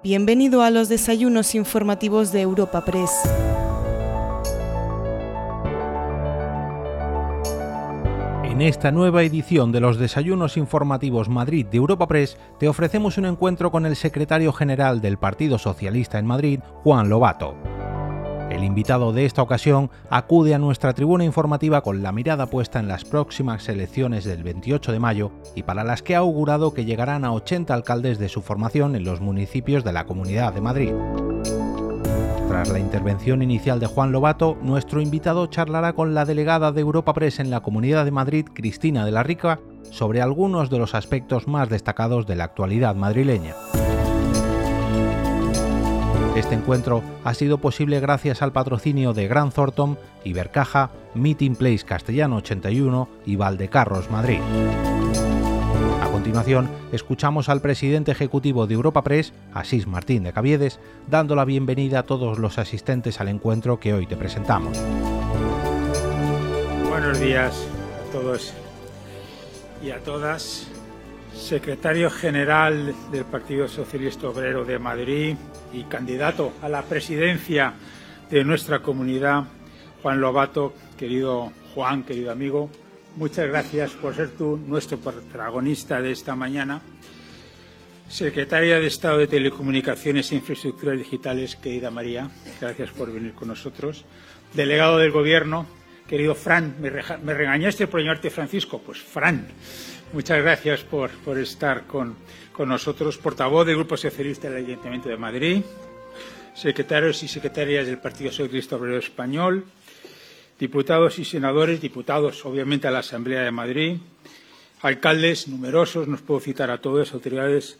Bienvenido a los desayunos informativos de Europa Press. En esta nueva edición de los Desayunos Informativos Madrid de Europa Press te ofrecemos un encuentro con el secretario general del Partido Socialista en Madrid, Juan Lobato. El invitado de esta ocasión acude a nuestra tribuna informativa con la mirada puesta en las próximas elecciones del 28 de mayo y para las que ha augurado que llegarán a 80 alcaldes de su formación en los municipios de la Comunidad de Madrid. Tras la intervención inicial de Juan Lobato, nuestro invitado charlará con la delegada de Europa Press en la Comunidad de Madrid, Cristina de la Rica, sobre algunos de los aspectos más destacados de la actualidad madrileña. Este encuentro ha sido posible gracias al patrocinio de Gran Thornton, Ibercaja, Meeting Place Castellano 81 y Valdecarros Madrid. A continuación, escuchamos al presidente ejecutivo de Europa Press, Asís Martín de Caviedes, dando la bienvenida a todos los asistentes al encuentro que hoy te presentamos. Buenos días a todos y a todas. Secretario General del Partido Socialista Obrero de Madrid, y candidato a la presidencia de nuestra comunidad, Juan Lobato, querido Juan, querido amigo, muchas gracias por ser tú nuestro protagonista de esta mañana. Secretaria de Estado de Telecomunicaciones e Infraestructuras Digitales, querida María, gracias por venir con nosotros. Delegado del Gobierno, querido Fran, me, regañaste por llamarte Francisco, pues Fran, muchas gracias por, por estar con, con nosotros, portavoz del Grupo Socialista del Ayuntamiento de Madrid, secretarios y secretarias del Partido Socialista Obrero Español, diputados y senadores, diputados obviamente a la Asamblea de Madrid, alcaldes numerosos, nos puedo citar a todos, autoridades,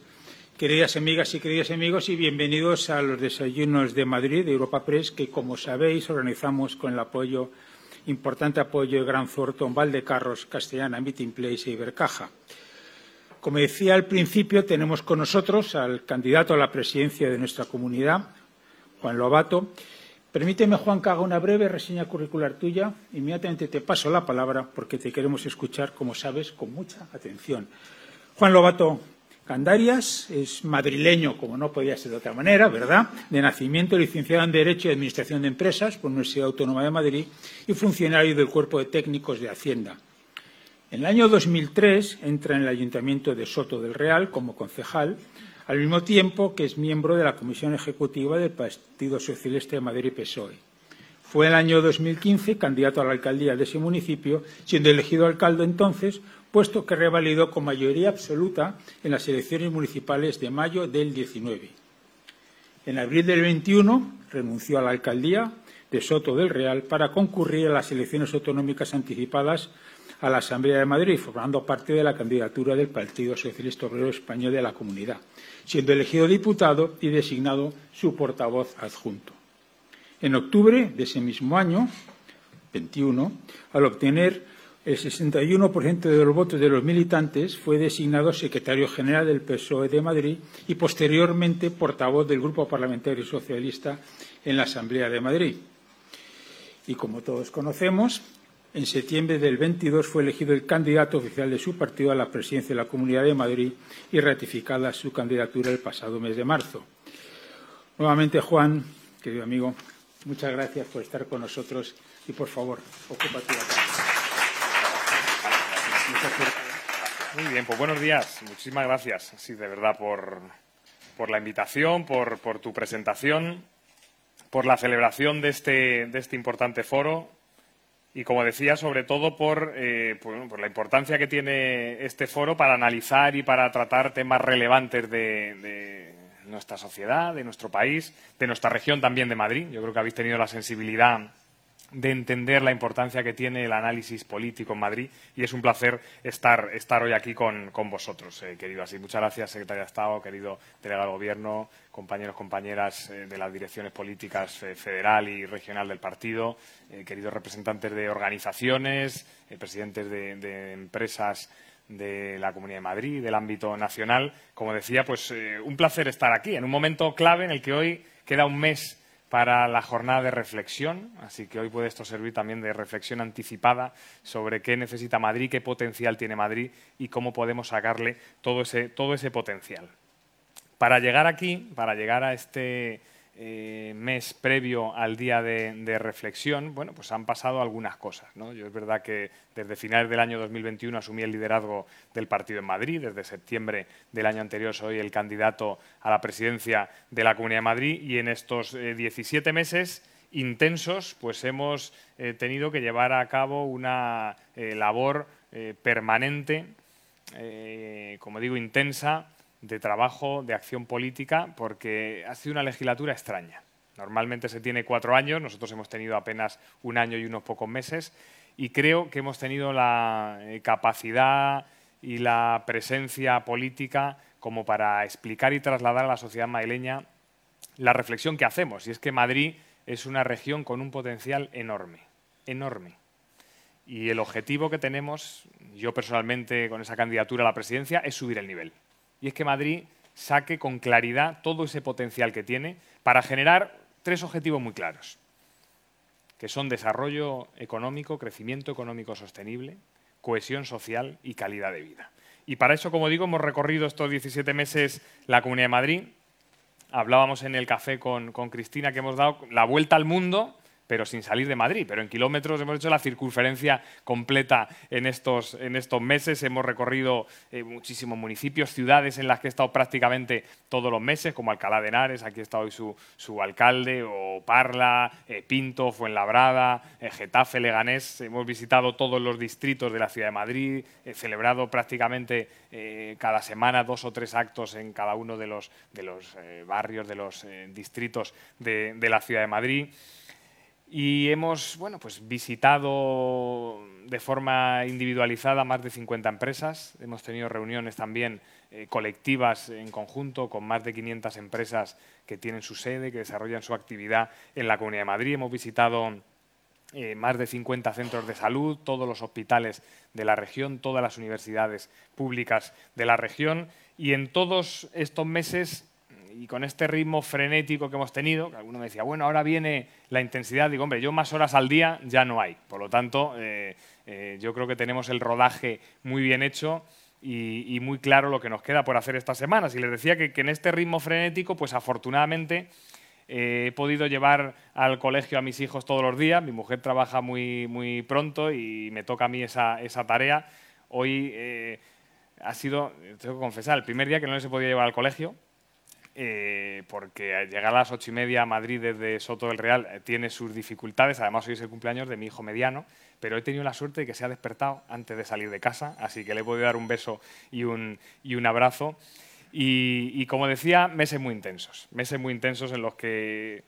queridas amigas y queridos amigos, y bienvenidos a los desayunos de Madrid de Europa Press, que como sabéis organizamos con el apoyo, importante apoyo de Gran Thornton, Valdecarros, Castellana, Meeting Place e Ibercaja. Como decía al principio, tenemos con nosotros al candidato a la presidencia de nuestra comunidad, Juan Lobato. Permíteme, Juan, que haga una breve reseña curricular tuya. Inmediatamente te paso la palabra porque te queremos escuchar, como sabes, con mucha atención. Juan Lobato Candarias es madrileño, como no podía ser de otra manera, ¿verdad? De nacimiento, licenciado en Derecho y Administración de Empresas por la Universidad Autónoma de Madrid y funcionario del Cuerpo de Técnicos de Hacienda. En el año 2003 entra en el Ayuntamiento de Soto del Real como concejal, al mismo tiempo que es miembro de la Comisión Ejecutiva del Partido Socialista de Madrid PSOE. Fue en el año 2015 candidato a la alcaldía de ese municipio, siendo elegido alcalde entonces, puesto que revalidó con mayoría absoluta en las elecciones municipales de mayo del 19. En abril del 21 renunció a la alcaldía de Soto del Real para concurrir a las elecciones autonómicas anticipadas a la Asamblea de Madrid, formando parte de la candidatura del Partido Socialista Obrero Español de la Comunidad, siendo elegido diputado y designado su portavoz adjunto. En octubre de ese mismo año, 21, al obtener el 61% de los votos de los militantes, fue designado secretario general del PSOE de Madrid y posteriormente portavoz del Grupo Parlamentario Socialista en la Asamblea de Madrid. Y como todos conocemos, en septiembre del 22 fue elegido el candidato oficial de su partido a la presidencia de la Comunidad de Madrid y ratificada su candidatura el pasado mes de marzo. Nuevamente, Juan, querido amigo, muchas gracias por estar con nosotros y, por favor, ocupa tu Muy bien, pues buenos días. Muchísimas gracias, sí, de verdad, por, por la invitación, por, por, tu presentación, por la celebración de este, de este importante foro y, como decía, sobre todo eh, por, la importancia que tiene este foro para analizar y para tratar temas relevantes de, nuestra sociedad, de nuestro país, de nuestra región también de Madrid. Yo creo que habéis tenido la sensibilidad de entender la importancia que tiene el análisis político en Madrid y es un placer estar, estar hoy aquí con, con vosotros, eh, querido así. Muchas gracias, secretario de Estado, querido delegado del Gobierno, compañeros, compañeras eh, de las direcciones políticas eh, federal y regional del partido, eh, queridos representantes de organizaciones, presidentes de, de, empresas de la Comunidad de Madrid, del ámbito nacional. Como decía, pues un placer estar aquí en un momento clave en el que hoy queda un mes para la jornada de reflexión, así que hoy puede esto servir también de reflexión anticipada sobre qué necesita Madrid, qué potencial tiene Madrid y cómo podemos sacarle todo ese, todo ese potencial. Para llegar aquí, para llegar a este eh, mes previo al día de, reflexión, bueno, pues han pasado algunas cosas. Yo es verdad que desde finales del año 2021 asumí el liderazgo del partido en Madrid, desde septiembre del año anterior soy el candidato a la presidencia de la Comunidad de Madrid y en estos 17 eh, meses intensos, pues hemos eh, tenido que llevar a cabo una labor permanente, como digo, intensa, de trabajo, de acción política, porque ha sido una legislatura extraña. Normalmente se tiene cuatro años, nosotros hemos tenido apenas un año y unos pocos meses, y creo que hemos tenido la eh, capacidad y la presencia política como para explicar y trasladar a la sociedad madrileña la reflexión que hacemos, y es que Madrid es una región con un potencial enorme, enorme. Y el objetivo que tenemos, yo personalmente con esa candidatura a la presidencia, es subir el nivel y es que Madrid saque con claridad todo ese potencial que tiene para generar tres objetivos muy claros, que son desarrollo económico, crecimiento económico sostenible, cohesión social y calidad de vida. Y para eso, como digo, hemos recorrido estos 17 meses la Comunidad de Madrid. Hablábamos en el café con, con Cristina que hemos dado la vuelta al mundo pero sin salir de Madrid. Pero en kilómetros hemos hecho la circunferencia completa en estos, en estos meses. Hemos recorrido eh, muchísimos municipios, ciudades en las que he estado prácticamente todos los meses, como Alcalá de Henares, aquí está hoy su, su alcalde, o Parla, eh, Pinto, Fuenlabrada, eh, Getafe, Leganés. Hemos visitado todos los distritos de la ciudad de Madrid, he celebrado prácticamente cada semana dos o tres actos en cada uno de los, de los barrios, de los distritos de, de la ciudad de Madrid. Y hemos bueno, pues visitado de forma individualizada más de 50 empresas. Hemos tenido reuniones también eh, colectivas en conjunto con más de 500 empresas que tienen su sede, que desarrollan su actividad en la Comunidad de Madrid. Hemos visitado eh, más de 50 centros de salud, todos los hospitales de la región, todas las universidades públicas de la región. Y en todos estos meses y con este ritmo frenético que hemos tenido, que alguno me decía, bueno, ahora viene la intensidad, digo, hombre, yo más horas al día ya no hay. Por lo tanto, eh, eh, yo creo que tenemos el rodaje muy bien hecho y, muy claro lo que nos queda por hacer estas semanas. Y les decía que, en este ritmo frenético, pues afortunadamente eh, he podido llevar al colegio a mis hijos todos los días. Mi mujer trabaja muy, muy pronto y me toca a mí esa, esa tarea. Hoy ha sido, tengo que confesar, el primer día que no les he podido llevar al colegio eh, porque llegar a las ocho y media a Madrid desde Soto del Real eh, tiene sus dificultades. Además, hoy es el cumpleaños de mi hijo mediano, pero he tenido la suerte de que se ha despertado antes de salir de casa, así que le he podido dar un beso y un, y un abrazo. Y, como decía, meses muy intensos, meses muy intensos en los que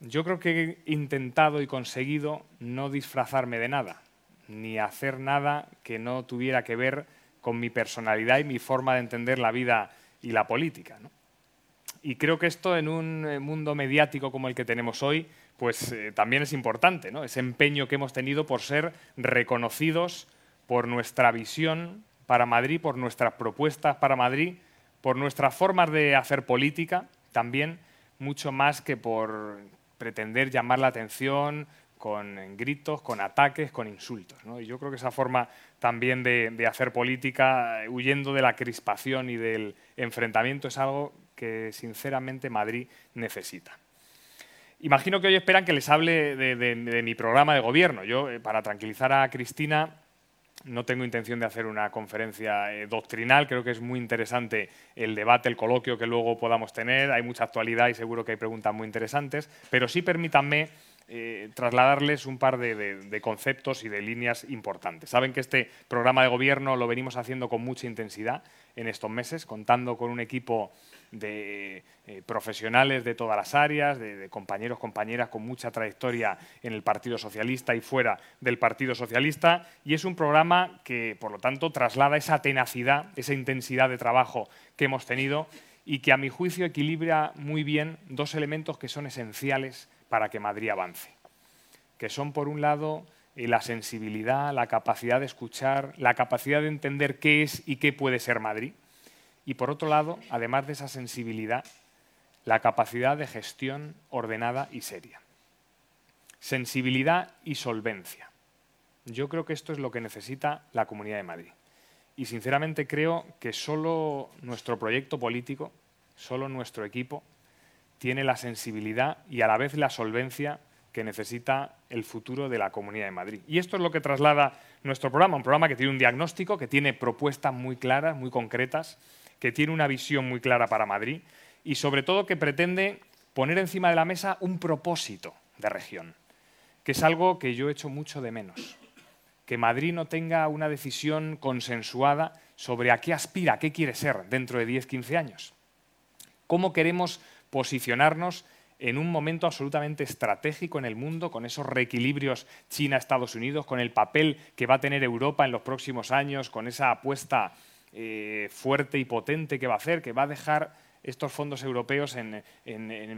yo creo que he intentado y conseguido no disfrazarme de nada, ni hacer nada que no tuviera que ver con mi personalidad y mi forma de entender la vida y la política. ¿no? Y creo que esto en un eh, mundo mediático como el que tenemos hoy, pues eh, también es importante, ¿no? Ese empeño que hemos tenido por ser reconocidos por nuestra visión para Madrid, por nuestras propuestas para Madrid, por nuestras formas de hacer política, también mucho más que por pretender llamar la atención con gritos, con ataques, con insultos. Y yo creo que esa forma también de, hacer política, huyendo de la crispación y del enfrentamiento, es algo que sinceramente Madrid necesita. Imagino que hoy esperan que les hable de, mi programa de gobierno. Yo, eh, para tranquilizar a Cristina, no tengo intención de hacer una conferencia eh, doctrinal, creo que es muy interesante el debate, el coloquio que luego podamos tener, hay mucha actualidad y seguro que hay preguntas muy interesantes, pero sí permítanme eh, trasladarles un par de, conceptos y de líneas importantes. Saben que este programa de gobierno lo venimos haciendo con mucha intensidad en estos meses, contando con un equipo de eh, profesionales de todas las áreas, de, compañeros, compañeras con mucha trayectoria en el Partido Socialista y fuera del Partido Socialista. Y es un programa que, por lo tanto, traslada esa tenacidad, esa intensidad de trabajo que hemos tenido y que, a mi juicio, equilibra muy bien dos elementos que son esenciales para que Madrid avance, que son, por un lado, eh, la sensibilidad, la capacidad de escuchar, la capacidad de entender qué es y qué puede ser Madrid, y por otro lado, además de esa sensibilidad, la capacidad de gestión ordenada y seria. Sensibilidad y solvencia. Yo creo que esto es lo que necesita la Comunidad de Madrid. Y sinceramente creo que solo nuestro proyecto político, solo nuestro equipo tiene la sensibilidad y a la vez la solvencia que necesita el futuro de la Comunidad de Madrid. Y esto es lo que traslada nuestro programa, un programa que tiene un diagnóstico, que tiene propuestas muy claras, muy concretas, que tiene una visión muy clara para Madrid y sobre todo que pretende poner encima de la mesa un propósito de región, que es algo que yo echo mucho de menos. Que Madrid no tenga una decisión consensuada sobre a qué aspira, qué quiere ser dentro de 10-15 años. ¿Cómo queremos posicionarnos en un momento absolutamente estratégico en el mundo, con esos reequilibrios China-Estados Unidos, con el papel que va a tener Europa en los próximos años, con esa apuesta eh, fuerte y potente que va a hacer, que va a dejar estos fondos europeos en,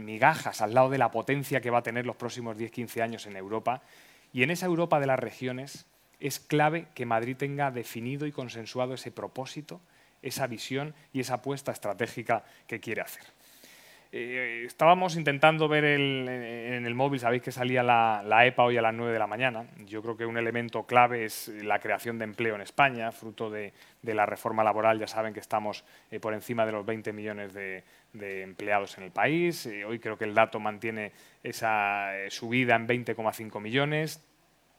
migajas al lado de la potencia que va a tener los próximos 10-15 años en Europa. Y en esa Europa de las regiones es clave que Madrid tenga definido y consensuado ese propósito, esa visión y esa apuesta estratégica que quiere hacer. Eh, estábamos intentando ver en el móvil, sabéis que salía la, EPA hoy a las 9 de la mañana. Yo creo que un elemento clave es la creación de empleo en España, fruto de, la reforma laboral. Ya saben que estamos eh, por encima de los 20 millones de, empleados en el país. Eh, hoy creo que el dato mantiene esa subida en 20,5 millones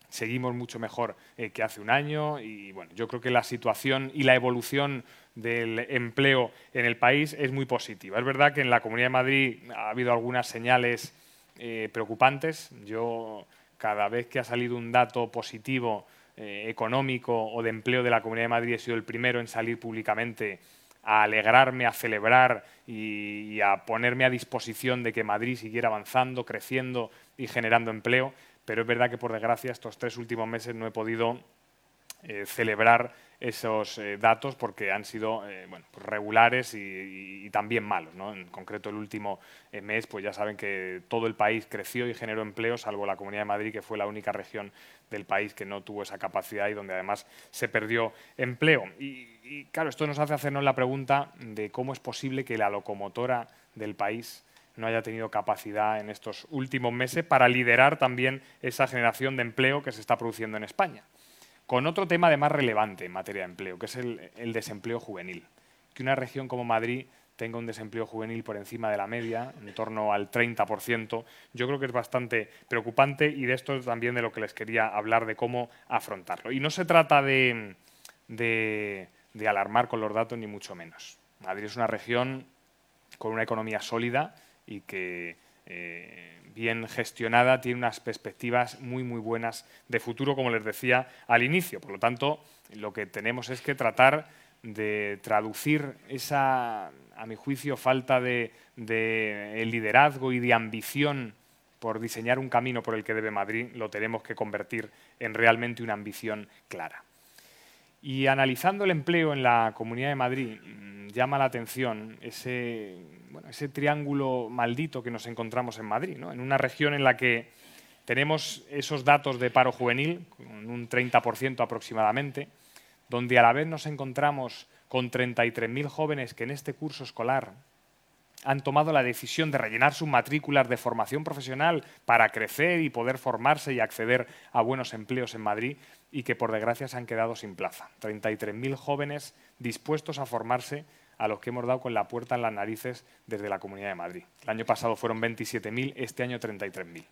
seguimos mucho mejor que hace un año y bueno, yo creo que la situación y la evolución del empleo en el país es muy positiva. Es verdad que en la Comunidad de Madrid ha habido algunas señales eh, preocupantes. Yo, cada vez que ha salido un dato positivo eh, económico o de empleo de la Comunidad de Madrid, he sido el primero en salir públicamente a alegrarme, a celebrar y, a ponerme a disposición de que Madrid siguiera avanzando, creciendo y generando empleo. Pero es verdad que, por desgracia, estos tres últimos meses no he podido eh, celebrar esos eh, datos porque han sido eh, pues regulares y, también malos. ¿no? En concreto, el último mes, pues ya saben que todo el país creció y generó empleo, salvo la Comunidad de Madrid, que fue la única región del país que no tuvo esa capacidad y donde además se perdió empleo. Y, claro, esto nos hace hacernos la pregunta de cómo es posible que la locomotora del país no haya tenido capacidad en estos últimos meses para liderar también esa generación de empleo que se está produciendo en España con otro tema de más relevante en materia de empleo, que es el, desempleo juvenil. Que una región como Madrid tenga un desempleo juvenil por encima de la media, en torno al 30%, yo creo que es bastante preocupante y de esto es también de lo que les quería hablar, de cómo afrontarlo. Y no se trata de, alarmar con los datos, ni mucho menos. Madrid es una región con una economía sólida y que eh, bien gestionada, tiene unas perspectivas muy, muy buenas de futuro, como les decía al inicio. Por lo tanto, lo que tenemos es que tratar de traducir esa, a mi juicio, falta de, liderazgo y de ambición por diseñar un camino por el que debe Madrid, lo tenemos que convertir en realmente una ambición clara. Y analizando el empleo en la Comunidad de Madrid, mm, llama la atención ese ese triángulo maldito que nos encontramos en Madrid, en una región en la que tenemos esos datos de paro juvenil, con un 30% aproximadamente, donde a la vez nos encontramos con 33.000 jóvenes que en este curso escolar han tomado la decisión de rellenar sus matrículas de formación profesional para crecer y poder formarse y acceder a buenos empleos en Madrid y que por desgracia se han quedado sin plaza. 33.000 jóvenes dispuestos a formarse a los que hemos dado con la puerta en las narices desde la Comunidad de Madrid. El año pasado fueron 27.000, este año 33.000.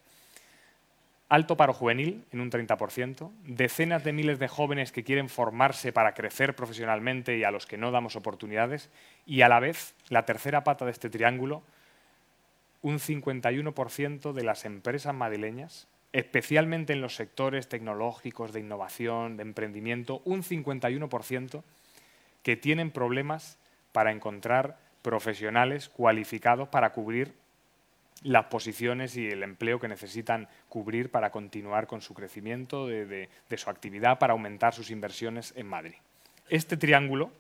Alto paro juvenil en un 30%, decenas de miles de jóvenes que quieren formarse para crecer profesionalmente y a los que no damos oportunidades, y a la vez, la tercera pata de este triángulo, un 51% de las empresas madrileñas, especialmente en los sectores tecnológicos, de innovación, de emprendimiento, un 51% que tienen problemas para encontrar profesionales cualificados para cubrir las posiciones y el empleo que necesitan cubrir para continuar con su crecimiento de, su actividad, para aumentar sus inversiones en Madrid. Este triángulo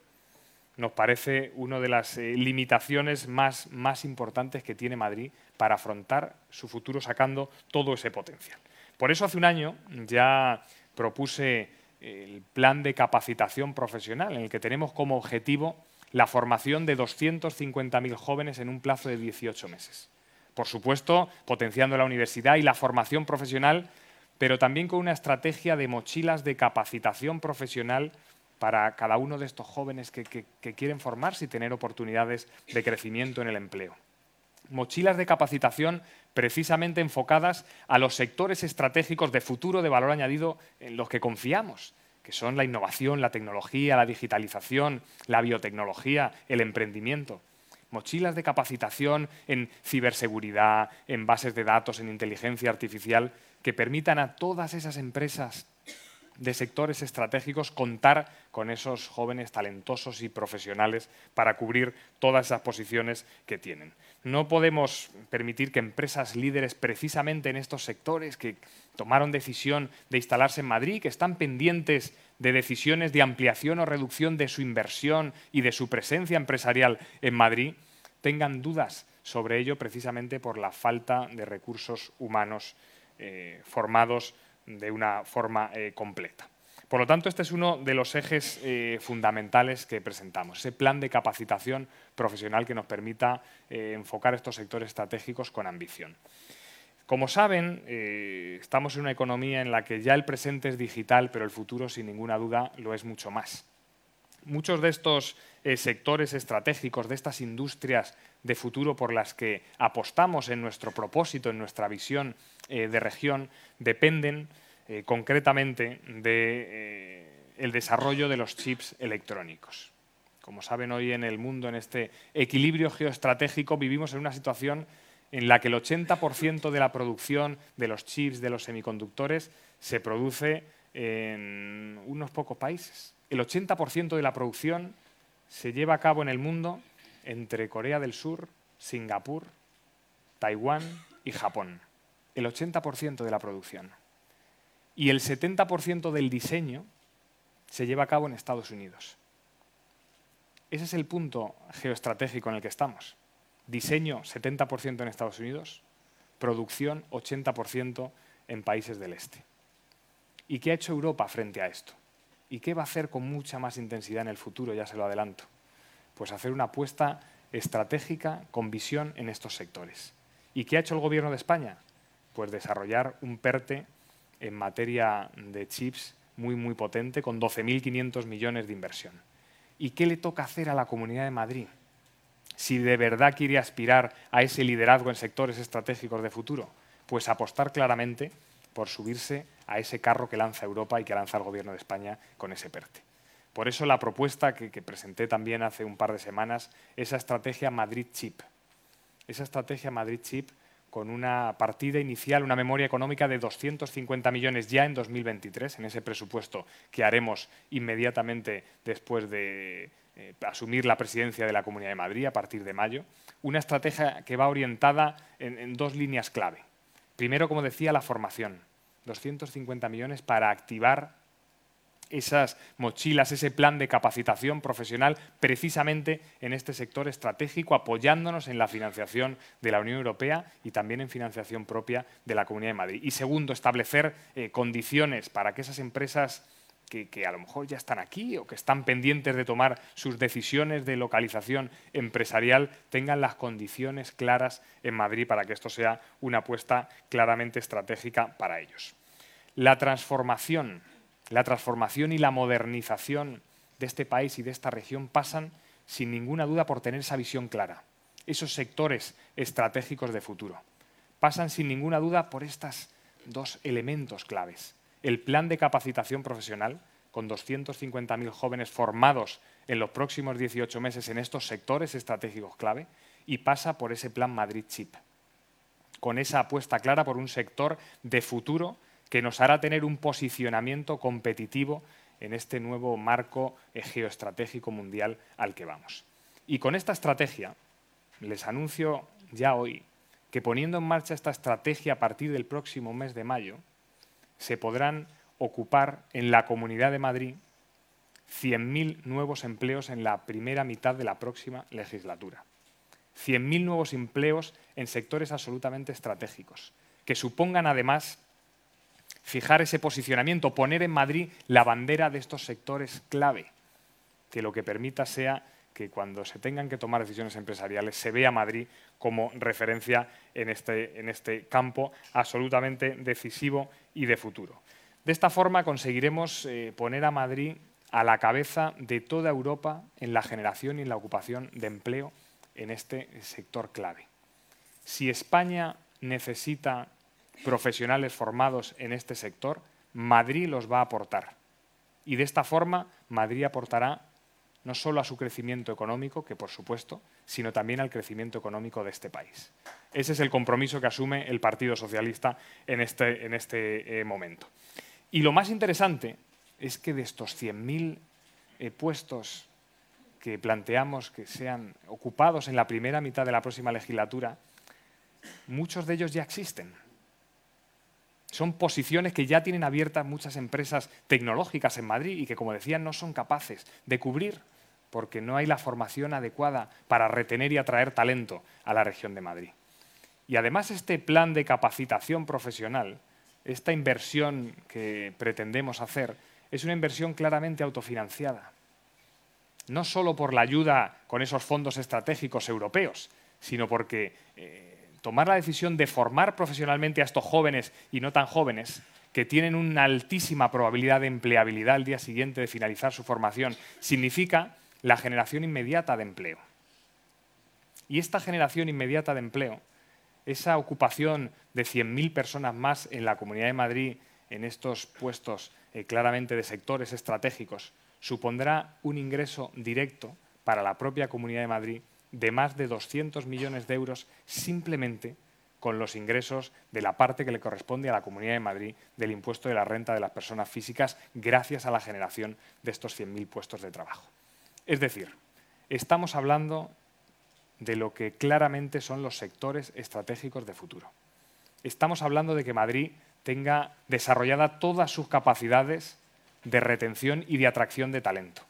nos parece una de las eh, limitaciones más, más importantes que tiene Madrid para afrontar su futuro sacando todo ese potencial. Por eso hace un año ya propuse el plan de capacitación profesional en el que tenemos como objetivo la formación de 250.000 jóvenes en un plazo de 18 meses. Por supuesto, potenciando la universidad y la formación profesional, pero también con una estrategia de mochilas de capacitación profesional para cada uno de estos jóvenes que, quieren formarse y tener oportunidades de crecimiento en el empleo. Mochilas de capacitación precisamente enfocadas a los sectores estratégicos de futuro de valor añadido en los que confiamos, que son la innovación, la tecnología, la digitalización, la biotecnología, el emprendimiento. Mochilas de capacitación en ciberseguridad, en bases de datos, en inteligencia artificial, que permitan a todas esas empresas de sectores estratégicos contar con esos jóvenes talentosos y profesionales para cubrir todas esas posiciones que tienen. No podemos permitir que empresas líderes precisamente en estos sectores que tomaron decisión de instalarse en Madrid, que están pendientes de decisiones de ampliación o reducción de su inversión y de su presencia empresarial en Madrid, tengan dudas sobre ello precisamente por la falta de recursos humanos eh, formados de una forma eh, completa. Por lo tanto, este es uno de los ejes eh, fundamentales que presentamos, ese plan de capacitación profesional que nos permita enfocar estos sectores estratégicos con ambición. Como saben, estamos en una economía en la que ya el presente es digital, pero el futuro, sin ninguna duda, lo es mucho más. Muchos de estos sectores estratégicos, de estas industrias de futuro por las que apostamos en nuestro propósito, en nuestra visión eh, de región, dependen eh, concretamente del de, eh, desarrollo de los chips electrónicos. Como saben, hoy en el mundo, en este equilibrio geoestratégico, vivimos en una situación en la que el 80% de la producción de los chips, de los semiconductores, se produce en unos pocos países. El 80% de la producción se lleva a cabo en el mundo entre Corea del Sur, Singapur, Taiwán y Japón. El 80% de la producción. Y el 70% del diseño se lleva a cabo en Estados Unidos. Ese es el punto geoestratégico en el que estamos. Diseño 70% en Estados Unidos, producción 80% en países del este. ¿Y qué ha hecho Europa frente a esto? ¿Y qué va a hacer con mucha más intensidad en el futuro? Ya se lo adelanto pues hacer una apuesta estratégica con visión en estos sectores. ¿Y qué ha hecho el Gobierno de España? Pues desarrollar un PERTE en materia de chips muy, muy potente, con 12.500 millones de inversión. ¿Y qué le toca hacer a la Comunidad de Madrid? Si de verdad quiere aspirar a ese liderazgo en sectores estratégicos de futuro, pues apostar claramente por subirse a ese carro que lanza Europa y que lanza el Gobierno de España con ese PERTE. Por eso la propuesta que, presenté también hace un par de semanas, esa estrategia Madrid Chip. Esa estrategia Madrid Chip con una partida inicial, una memoria económica de 250 millones ya en 2023, en ese presupuesto que haremos inmediatamente después de eh, asumir la presidencia de la Comunidad de Madrid a partir de mayo. Una estrategia que va orientada en dos líneas clave. Primero, como decía, la formación. 250 millones para activar esas mochilas, ese plan de capacitación profesional precisamente en este sector estratégico, apoyándonos en la financiación de la Unión Europea y también en financiación propia de la Comunidad de Madrid. Y segundo, establecer eh, condiciones para que esas empresas que, a lo mejor ya están aquí o que están pendientes de tomar sus decisiones de localización empresarial tengan las condiciones claras en Madrid para que esto sea una apuesta claramente estratégica para ellos. La transformación la transformación y la modernización de este país y de esta región pasan sin ninguna duda por tener esa visión clara, esos sectores estratégicos de futuro. Pasan sin ninguna duda por estos dos elementos claves. El plan de capacitación profesional, con 250.000 jóvenes formados en los próximos 18 meses en estos sectores estratégicos clave, y pasa por ese plan Madrid Chip, con esa apuesta clara por un sector de futuro que nos hará tener un posicionamiento competitivo en este nuevo marco geoestratégico mundial al que vamos. Y con esta estrategia, les anuncio ya hoy que poniendo en marcha esta estrategia a partir del próximo mes de mayo, se podrán ocupar en la Comunidad de Madrid 100.000 nuevos empleos en la primera mitad de la próxima legislatura. 100.000 nuevos empleos en sectores absolutamente estratégicos, que supongan además fijar ese posicionamiento, poner en Madrid la bandera de estos sectores clave, que lo que permita sea que cuando se tengan que tomar decisiones empresariales se vea Madrid como referencia en este, en este campo absolutamente decisivo y de futuro. De esta forma conseguiremos eh, poner a Madrid a la cabeza de toda Europa en la generación y en la ocupación de empleo en este sector clave. Si España necesita profesionales formados en este sector, Madrid los va a aportar. Y de esta forma, Madrid aportará no solo a su crecimiento económico, que por supuesto, sino también al crecimiento económico de este país. Ese es el compromiso que asume el Partido Socialista en este, en este eh, momento. Y lo más interesante es que de estos 100.000 eh, puestos que planteamos que sean ocupados en la primera mitad de la próxima legislatura, muchos de ellos ya existen. Son posiciones que ya tienen abiertas muchas empresas tecnológicas en Madrid y que, como decía, no son capaces de cubrir porque no hay la formación adecuada para retener y atraer talento a la región de Madrid. Y además este plan de capacitación profesional, esta inversión que pretendemos hacer, es una inversión claramente autofinanciada. No solo por la ayuda con esos fondos estratégicos europeos, sino porque eh, tomar la decisión de formar profesionalmente a estos jóvenes y no tan jóvenes, que tienen una altísima probabilidad de empleabilidad al día siguiente de finalizar su formación, significa la generación inmediata de empleo. Y esta generación inmediata de empleo, esa ocupación de 100.000 personas más en la Comunidad de Madrid en estos puestos eh, claramente de sectores estratégicos, supondrá un ingreso directo para la propia Comunidad de Madrid de más de 200 millones de euros simplemente con los ingresos de la parte que le corresponde a la Comunidad de Madrid del impuesto de la renta de las personas físicas gracias a la generación de estos 100.000 puestos de trabajo. Es decir, estamos hablando de lo que claramente son los sectores estratégicos de futuro. Estamos hablando de que Madrid tenga desarrollada todas sus capacidades de retención y de atracción de talento.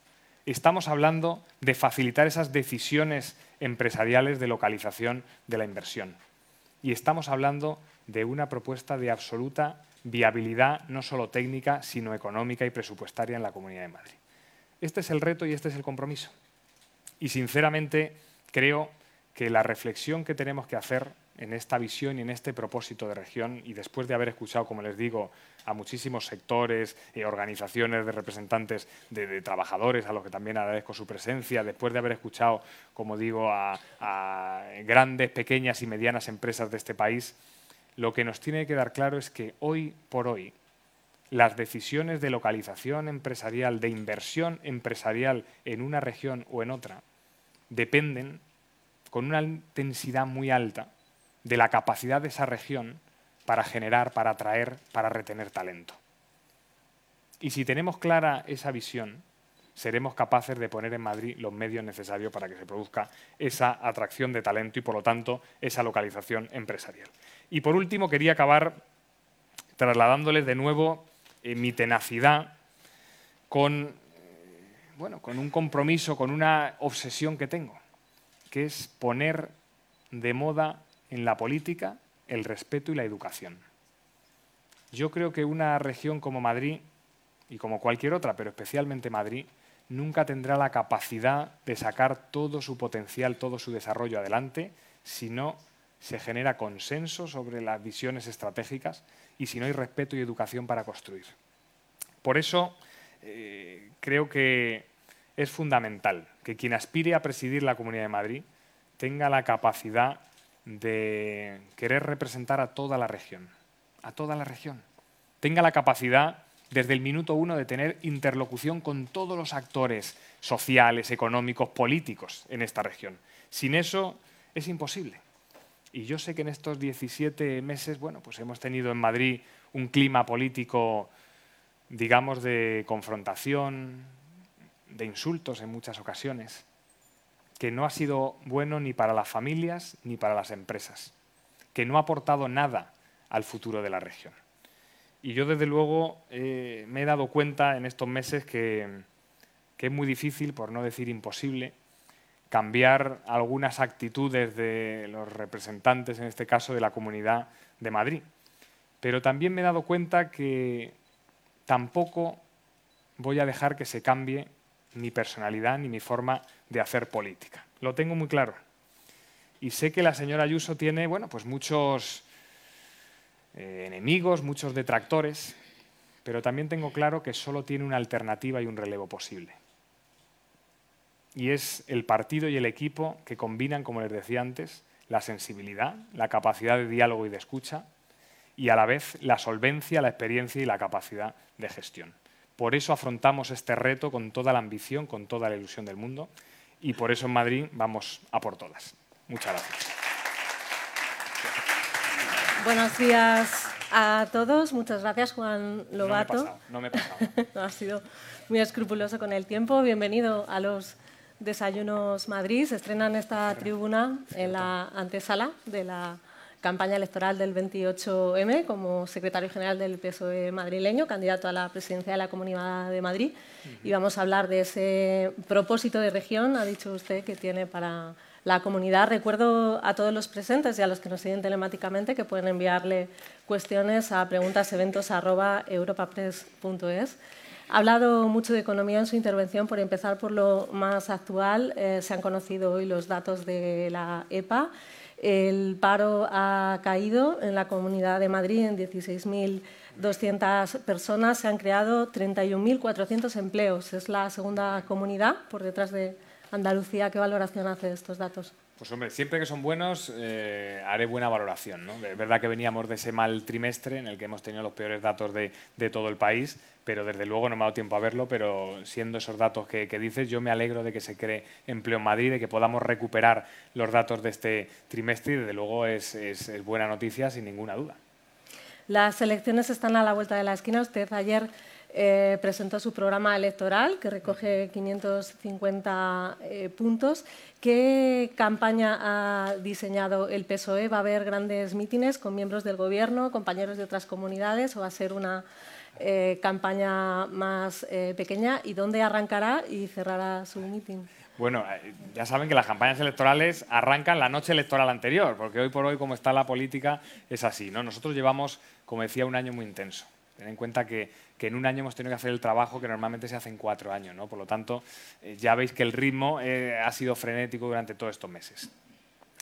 Estamos hablando de facilitar esas decisiones empresariales de localización de la inversión. Y estamos hablando de una propuesta de absoluta viabilidad, no solo técnica, sino económica y presupuestaria en la Comunidad de Madrid. Este es el reto y este es el compromiso. Y sinceramente creo que la reflexión que tenemos que hacer en esta visión y en este propósito de región y después de haber escuchado, como les digo, a muchísimos sectores y organizaciones de representantes de, trabajadores, a los que también agradezco su presencia, después de haber escuchado, como digo, a, grandes, pequeñas y medianas empresas de este país, lo que nos tiene que dar claro es que hoy por hoy las decisiones de localización empresarial, de inversión empresarial en una región o en otra, dependen con una intensidad muy alta de la capacidad de esa región para generar, para atraer, para retener talento. Y si tenemos clara esa visión, seremos capaces de poner en Madrid los medios necesarios para que se produzca esa atracción de talento y, por lo tanto, esa localización empresarial. Y por último, quería acabar trasladándoles de nuevo eh, mi tenacidad con, bueno, con un compromiso, con una obsesión que tengo, que es poner de moda en la política el respeto y la educación. Yo creo que una región como Madrid, y como cualquier otra, pero especialmente Madrid, nunca tendrá la capacidad de sacar todo su potencial, todo su desarrollo adelante, si no se genera consenso sobre las visiones estratégicas y si no hay respeto y educación para construir. Por eso eh, creo que es fundamental que quien aspire a presidir la Comunidad de Madrid tenga la capacidad de querer representar a toda la región, a toda la región. Tenga la capacidad desde el minuto uno de tener interlocución con todos los actores sociales, económicos, políticos en esta región. Sin eso es imposible. Y yo sé que en estos 17 meses, bueno, pues hemos tenido en Madrid un clima político, digamos, de confrontación, de insultos en muchas ocasiones que no ha sido bueno ni para las familias ni para las empresas, que no ha aportado nada al futuro de la región. Y yo, desde luego, eh, me he dado cuenta en estos meses que, que es muy difícil, por no decir imposible, cambiar algunas actitudes de los representantes, en este caso de la Comunidad de Madrid. Pero también me he dado cuenta que tampoco voy a dejar que se cambie mi personalidad ni mi forma de hacer política. Lo tengo muy claro. Y sé que la señora Ayuso tiene, bueno, pues muchos eh, enemigos, muchos detractores, pero también tengo claro que solo tiene una alternativa y un relevo posible. Y es el partido y el equipo que combinan, como les decía antes, la sensibilidad, la capacidad de diálogo y de escucha, y a la vez la solvencia, la experiencia y la capacidad de gestión. Por eso afrontamos este reto con toda la ambición, con toda la ilusión del mundo, y por eso en Madrid vamos a por todas. Muchas gracias. Buenos días a todos. Muchas gracias, Juan Lobato. No me he pasado. No me he pasado. ha sido muy escrupuloso con el tiempo. Bienvenido a los Desayunos Madrid. Se estrena en esta tribuna en la antesala de la campaña electoral del 28M como secretario general del PSOE madrileño, candidato a la presidencia de la Comunidad de Madrid. Y vamos a hablar de ese propósito de región, ha dicho usted, que tiene para la comunidad. Recuerdo a todos los presentes y a los que nos siguen telemáticamente que pueden enviarle cuestiones a preguntaseventos.europapress.es. Ha hablado mucho de economía en su intervención, por empezar por lo más actual. Eh, se han conocido hoy los datos de la EPA. El paro ha caído en la Comunidad de Madrid en 16.200 personas. Se han creado 31.400 empleos. Es la segunda comunidad por detrás de Andalucía. ¿Qué valoración hace de estos datos? Pues hombre, siempre que son buenos eh, haré buena valoración. ¿no? Es verdad que veníamos de ese mal trimestre en el que hemos tenido los peores datos de, todo el país, pero desde luego no me ha dado tiempo a verlo, pero siendo esos datos que, dices, yo me alegro de que se cree empleo en Madrid, de que podamos recuperar los datos de este trimestre y desde luego es, es buena noticia sin ninguna duda. Las elecciones están a la vuelta de la esquina. Usted ayer eh, presentó su programa electoral que recoge 550 eh, puntos. ¿Qué campaña ha diseñado el PSOE? ¿Va a haber grandes mítines con miembros del Gobierno, compañeros de otras comunidades o va a ser una eh, campaña más pequeña? ¿Y dónde arrancará y cerrará su mítin? Bueno, ya saben que las campañas electorales arrancan la noche electoral anterior, porque hoy por hoy, como está la política, es así. ¿no? Nosotros llevamos, como decía, un año muy intenso. Ten en cuenta que, en un año hemos tenido que hacer el trabajo que normalmente se hace en cuatro años. ¿no? Por lo tanto, eh, ya veis que el ritmo eh, ha sido frenético durante todos estos meses.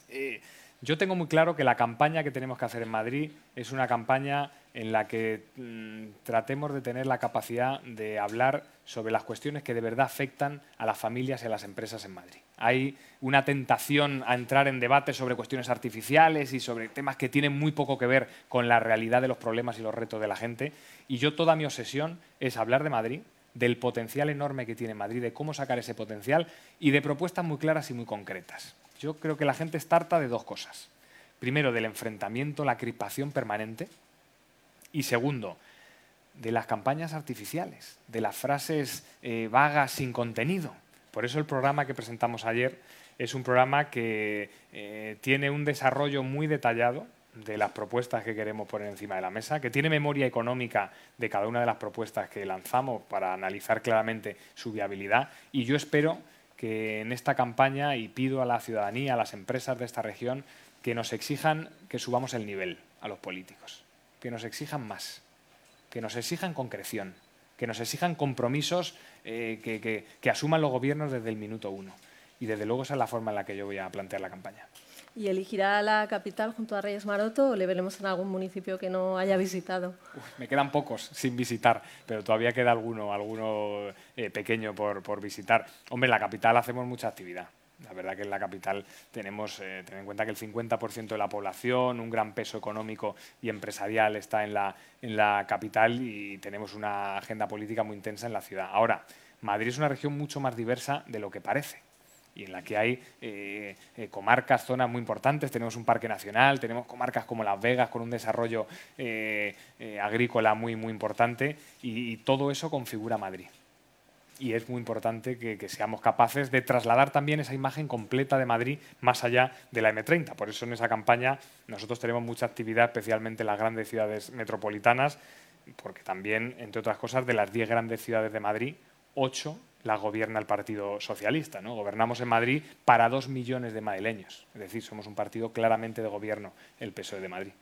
Eh, yo tengo muy claro que la campaña que tenemos que hacer en Madrid es una campaña en la que mm, tratemos de tener la capacidad de hablar sobre las cuestiones que de verdad afectan a las familias y a las empresas en Madrid. Hay una tentación a entrar en debates sobre cuestiones artificiales y sobre temas que tienen muy poco que ver con la realidad de los problemas y los retos de la gente. Y yo toda mi obsesión es hablar de Madrid, del potencial enorme que tiene Madrid, de cómo sacar ese potencial y de propuestas muy claras y muy concretas. Yo creo que la gente está harta de dos cosas. Primero, del enfrentamiento, la crispación permanente. Y segundo, de las campañas artificiales, de las frases eh, vagas sin contenido. Por eso el programa que presentamos ayer es un programa que eh, tiene un desarrollo muy detallado de las propuestas que queremos poner encima de la mesa, que tiene memoria económica de cada una de las propuestas que lanzamos para analizar claramente su viabilidad y yo espero que en esta campaña y pido a la ciudadanía, a las empresas de esta región, que nos exijan que subamos el nivel a los políticos, que nos exijan más, que nos exijan concreción, que nos exijan compromisos eh, que, que asuman los gobiernos desde el minuto uno. Y desde luego esa es la forma en la que yo voy a plantear la campaña. ¿Y elegirá la capital junto a Reyes Maroto o le veremos en algún municipio que no haya visitado? me quedan pocos sin visitar, pero todavía queda alguno, alguno eh, pequeño por, por, visitar. Hombre, en la capital hacemos mucha actividad. La verdad que en la capital tenemos, eh, ten en cuenta que el 50% de la población, un gran peso económico y empresarial está en la, en la capital y tenemos una agenda política muy intensa en la ciudad. Ahora, Madrid es una región mucho más diversa de lo que parece y en la que hay eh, eh, comarcas, zonas muy importantes. Tenemos un parque nacional, tenemos comarcas como Las Vegas con un desarrollo eh, agrícola muy, muy importante y, todo eso configura Madrid. Y es muy importante que, seamos capaces de trasladar también esa imagen completa de Madrid más allá de la M30. Por eso en esa campaña nosotros tenemos mucha actividad, especialmente en las grandes ciudades metropolitanas, porque también, entre otras cosas, de las 10 grandes ciudades de Madrid, 8 la gobierna el Partido Socialista. ¿no? Gobernamos en Madrid para dos millones de madrileños. Es decir, somos un partido claramente de gobierno, el PSOE de Madrid.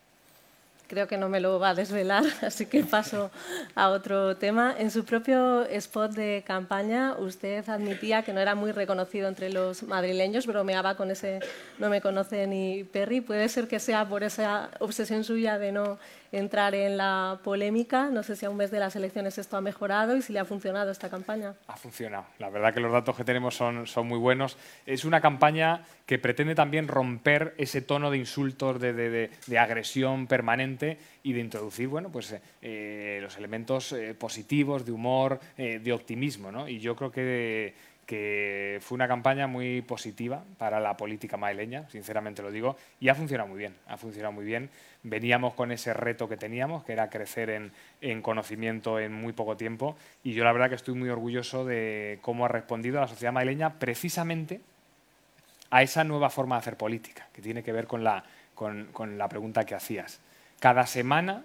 creo que no me lo va a desvelar, así que paso a otro tema. En su propio spot de campaña, usted admitía que no era muy reconocido entre los madrileños, bromeaba con ese no me conoce ni Perry. Puede ser que sea por esa obsesión suya de no entrar en la polémica. No sé si a un mes de las elecciones esto ha mejorado y si le ha funcionado esta campaña. Ha funcionado. La verdad que los datos que tenemos son, muy buenos. Es una campaña que pretende también romper ese tono de insultos, de, agresión permanente y de introducir bueno, pues, eh, los elementos eh, positivos de humor, eh, de optimismo. ¿no? Y yo creo que que fue una campaña muy positiva para la política madrileña, sinceramente lo digo, y ha funcionado muy bien, ha funcionado muy bien. Veníamos con ese reto que teníamos, que era crecer en, en conocimiento en muy poco tiempo, y yo la verdad que estoy muy orgulloso de cómo ha respondido la sociedad madrileña precisamente a esa nueva forma de hacer política, que tiene que ver con la, con, con la pregunta que hacías. Cada semana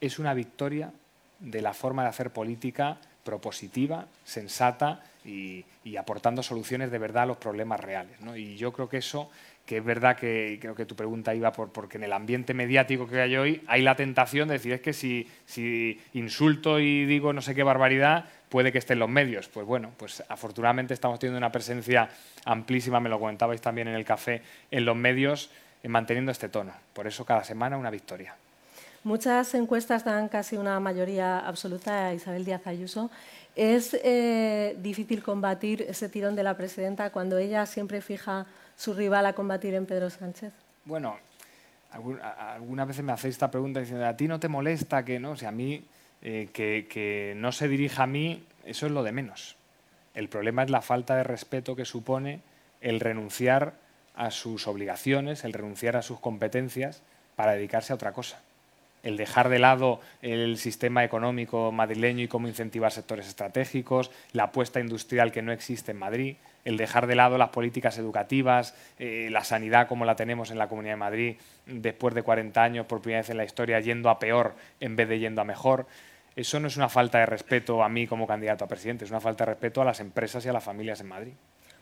es una victoria de la forma de hacer política propositiva, sensata y, y, aportando soluciones de verdad a los problemas reales. ¿no? Y yo creo que eso, que es verdad que creo que tu pregunta iba por porque en el ambiente mediático que hay hoy hay la tentación de decir es que si, insulto y digo no sé qué barbaridad, puede que esté en los medios. Pues bueno, pues afortunadamente estamos teniendo una presencia amplísima, me lo comentabais también en el café, en los medios, en manteniendo este tono. Por eso cada semana una victoria. Muchas encuestas dan casi una mayoría absoluta a Isabel Díaz Ayuso. ¿Es eh, difícil combatir ese tirón de la presidenta cuando ella siempre fija su rival a combatir en Pedro Sánchez? Bueno, algunas veces me hacéis esta pregunta diciendo, ¿a ti no te molesta que no? O sea, a mí, eh, que, que no se dirija a mí, eso es lo de menos. El problema es la falta de respeto que supone el renunciar a sus obligaciones, el renunciar a sus competencias para dedicarse a otra cosa el dejar de lado el sistema económico madrileño y cómo incentivar sectores estratégicos, la apuesta industrial que no existe en Madrid, el dejar de lado las políticas educativas, eh, la sanidad como la tenemos en la Comunidad de Madrid después de 40 años, por primera vez en la historia, yendo a peor en vez de yendo a mejor. Eso no es una falta de respeto a mí como candidato a presidente, es una falta de respeto a las empresas y a las familias en Madrid.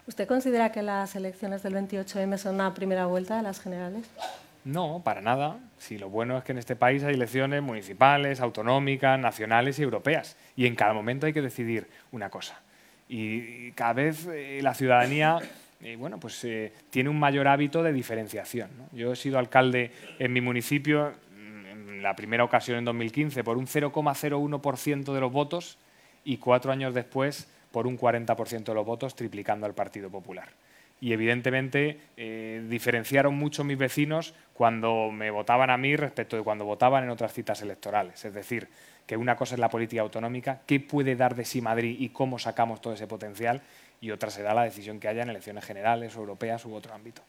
¿Usted considera que las elecciones del 28M son una primera vuelta de las generales? No, para nada. Si lo bueno es que en este país hay elecciones municipales, autonómicas, nacionales y europeas. Y en cada momento hay que decidir una cosa. Y cada vez eh, la ciudadanía eh, bueno, pues, eh, tiene un mayor hábito de diferenciación. Yo he sido alcalde en mi municipio, en la primera ocasión en 2015, por un 0,01% de los votos y cuatro años después por un 40% de los votos, triplicando al Partido Popular y evidentemente eh, diferenciaron mucho mis vecinos cuando me votaban a mí respecto de cuando votaban en otras citas electorales. Es decir, que una cosa es la política autonómica, qué puede dar de sí Madrid y cómo sacamos todo ese potencial, y otra será la decisión que haya en elecciones generales, europeas u otro ámbito.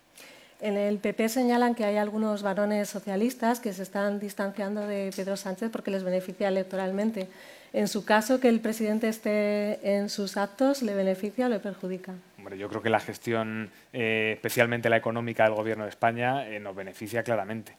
En el PP señalan que hay algunos varones socialistas que se están distanciando de Pedro Sánchez porque les beneficia electoralmente. En su caso, que el presidente esté en sus actos, ¿le beneficia o le perjudica? Hombre, yo creo que la gestión, eh, especialmente la económica del Gobierno de España, eh, nos beneficia claramente.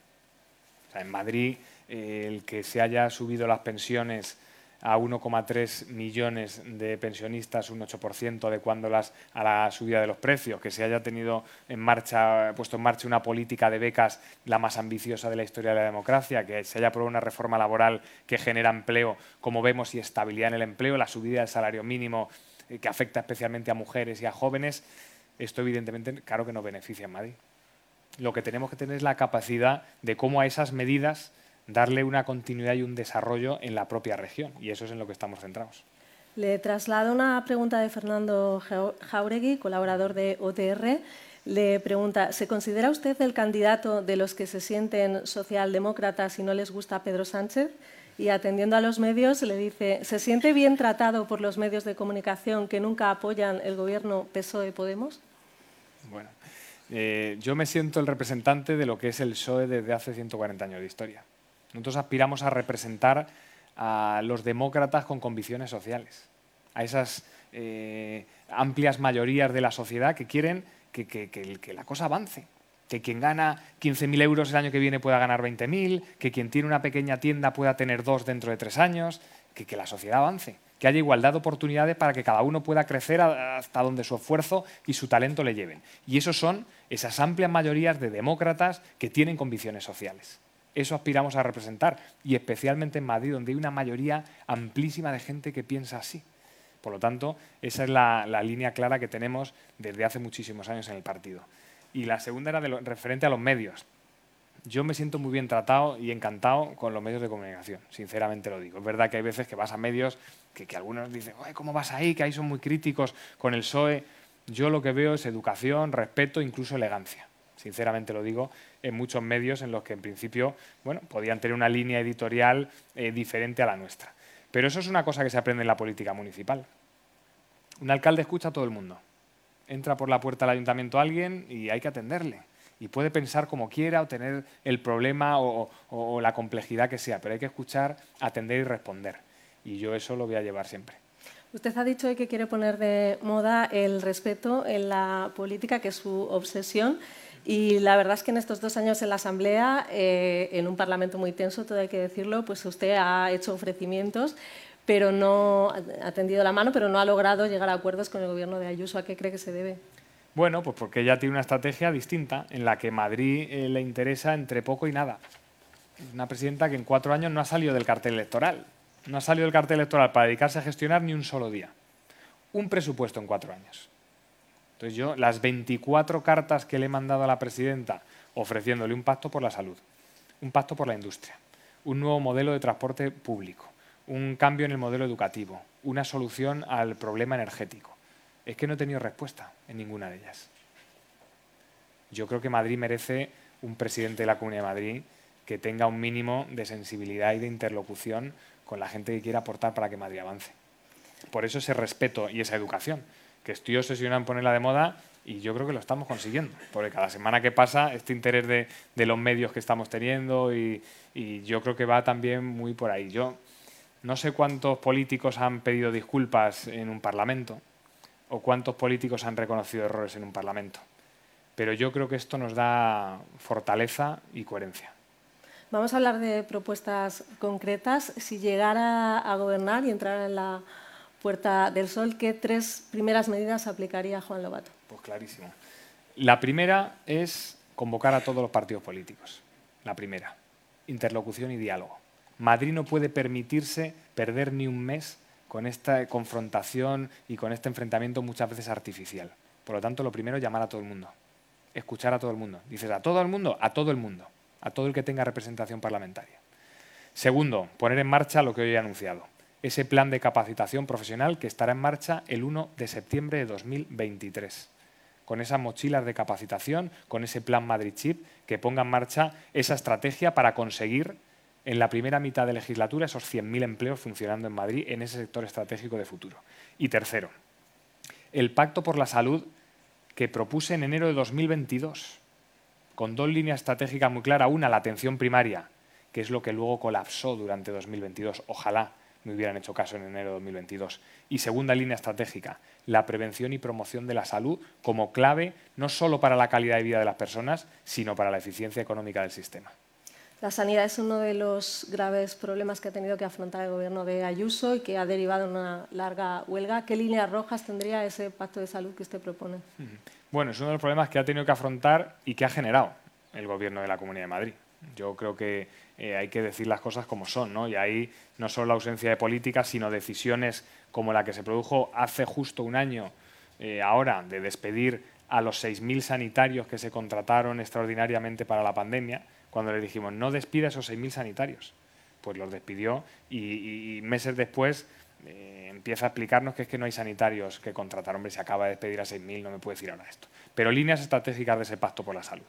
En Madrid, eh, el que se haya subido las pensiones a 1,3 millones de pensionistas, un 8% adecuándolas a la subida de los precios, que se haya tenido en marcha, puesto en marcha una política de becas la más ambiciosa de la historia de la democracia, que se haya aprobado una reforma laboral que genera empleo, como vemos, y estabilidad en el empleo, la subida del salario mínimo que afecta especialmente a mujeres y a jóvenes, esto evidentemente claro que no beneficia a Madrid. Lo que tenemos que tener es la capacidad de cómo a esas medidas darle una continuidad y un desarrollo en la propia región, y eso es en lo que estamos centrados. Le traslado una pregunta de Fernando Jauregui, colaborador de OTR. Le pregunta, ¿se considera usted el candidato de los que se sienten socialdemócratas y no les gusta Pedro Sánchez? Y atendiendo a los medios, le dice, ¿se siente bien tratado por los medios de comunicación que nunca apoyan el gobierno PSOE-Podemos? Bueno, eh, yo me siento el representante de lo que es el PSOE desde hace 140 años de historia. Nosotros aspiramos a representar a los demócratas con convicciones sociales, a esas eh, amplias mayorías de la sociedad que quieren que, que, la cosa avance, que quien gana 15.000 euros el año que viene pueda ganar 20.000, que quien tiene una pequeña tienda pueda tener dos dentro de tres años, que, la sociedad avance, que haya igualdad de oportunidades para que cada uno pueda crecer hasta donde su esfuerzo y su talento le lleven. Y esos son esas amplias mayorías de demócratas que tienen convicciones sociales. Eso aspiramos a representar, y especialmente en Madrid, donde hay una mayoría amplísima de gente que piensa así. Por lo tanto, esa es la, línea clara que tenemos desde hace muchísimos años en el partido. Y la segunda era de referente a los medios. Yo me siento muy bien tratado y encantado con los medios de comunicación, sinceramente lo digo. Es verdad que hay veces que vas a medios que, algunos dicen, ¿cómo vas ahí? Que ahí son muy críticos con el PSOE. Yo lo que veo es educación, respeto, incluso elegancia. Sinceramente lo digo, en muchos medios en los que en principio bueno, podían tener una línea editorial eh, diferente a la nuestra. Pero eso es una cosa que se aprende en la política municipal. Un alcalde escucha a todo el mundo. Entra por la puerta del ayuntamiento alguien y hay que atenderle. Y puede pensar como quiera o tener el problema o, la complejidad que sea, pero hay que escuchar, atender y responder. Y yo eso lo voy a llevar siempre. Usted ha dicho que quiere poner de moda el respeto en la política, que es su obsesión. Y la verdad es que en estos dos años en la Asamblea, eh, en un Parlamento muy tenso, todo hay que decirlo, pues usted ha hecho ofrecimientos, pero no ha tendido la mano, pero no ha logrado llegar a acuerdos con el Gobierno de Ayuso. ¿A qué cree que se debe? Bueno, pues porque ella tiene una estrategia distinta, en la que Madrid eh, le interesa entre poco y nada. Una presidenta que en cuatro años no ha salido del cartel electoral. No ha salido del cartel electoral para dedicarse a gestionar ni un solo día. Un presupuesto en cuatro años. Entonces yo, las 24 cartas que le he mandado a la presidenta ofreciéndole un pacto por la salud, un pacto por la industria, un nuevo modelo de transporte público, un cambio en el modelo educativo, una solución al problema energético. Es que no he tenido respuesta en ninguna de ellas. Yo creo que Madrid merece un presidente de la Comunidad de Madrid que tenga un mínimo de sensibilidad y de interlocución con la gente que quiera aportar para que Madrid avance. Por eso ese respeto y esa educación que estoy obsesionado en ponerla de moda y yo creo que lo estamos consiguiendo, porque cada semana que pasa este interés de, los medios que estamos teniendo y, yo creo que va también muy por ahí. Yo no sé cuántos políticos han pedido disculpas en un parlamento o cuántos políticos han reconocido errores en un parlamento, pero yo creo que esto nos da fortaleza y coherencia. Vamos a hablar de propuestas concretas. Si llegara a gobernar y entrar en la Puerta del Sol, ¿qué tres primeras medidas aplicaría Juan Lobato? Pues clarísimo. La primera es convocar a todos los partidos políticos. La primera, interlocución y diálogo. Madrid no puede permitirse perder ni un mes con esta confrontación y con este enfrentamiento muchas veces artificial. Por lo tanto, lo primero llamar a todo el mundo, escuchar a todo el mundo. Dices, ¿a todo el mundo? A todo el mundo, a todo el que tenga representación parlamentaria. Segundo, poner en marcha lo que hoy he anunciado, ese plan de capacitación profesional que estará en marcha el 1 de septiembre de 2023 con esas mochilas de capacitación, con ese plan Madrid Chip, que ponga en marcha esa estrategia para conseguir en la primera mitad de legislatura esos 100.000 empleos funcionando en Madrid en ese sector estratégico de futuro. Y tercero, el Pacto por la Salud que propuse en enero de 2022, con dos líneas estratégicas muy claras. Una, la atención primaria, que es lo que luego colapsó durante 2022. Ojalá me hubieran hecho caso en enero de 2022. Y segunda línea estratégica, la prevención y promoción de la salud como clave no solo para la calidad de vida de las personas, sino para la eficiencia económica del sistema. La sanidad es uno de los graves problemas que ha tenido que afrontar el gobierno de Ayuso y que ha derivado en una larga huelga. ¿Qué líneas rojas tendría ese pacto de salud que usted propone? Bueno, es uno de los problemas que ha tenido que afrontar y que ha generado el gobierno de la Comunidad de Madrid. Yo creo que eh, hay que decir las cosas como son, ¿no? Y ahí no solo la ausencia de políticas, sino decisiones como la que se produjo hace justo un año, eh, ahora, de despedir a los 6.000 sanitarios que se contrataron extraordinariamente para la pandemia, cuando le dijimos, no despida esos 6.000 sanitarios. Pues los despidió y, meses después eh, empieza a explicarnos que es que no hay sanitarios que contratar. Hombre, se acaba de despedir a 6.000, no me puede decir ahora esto. Pero líneas estratégicas de ese pacto por la salud.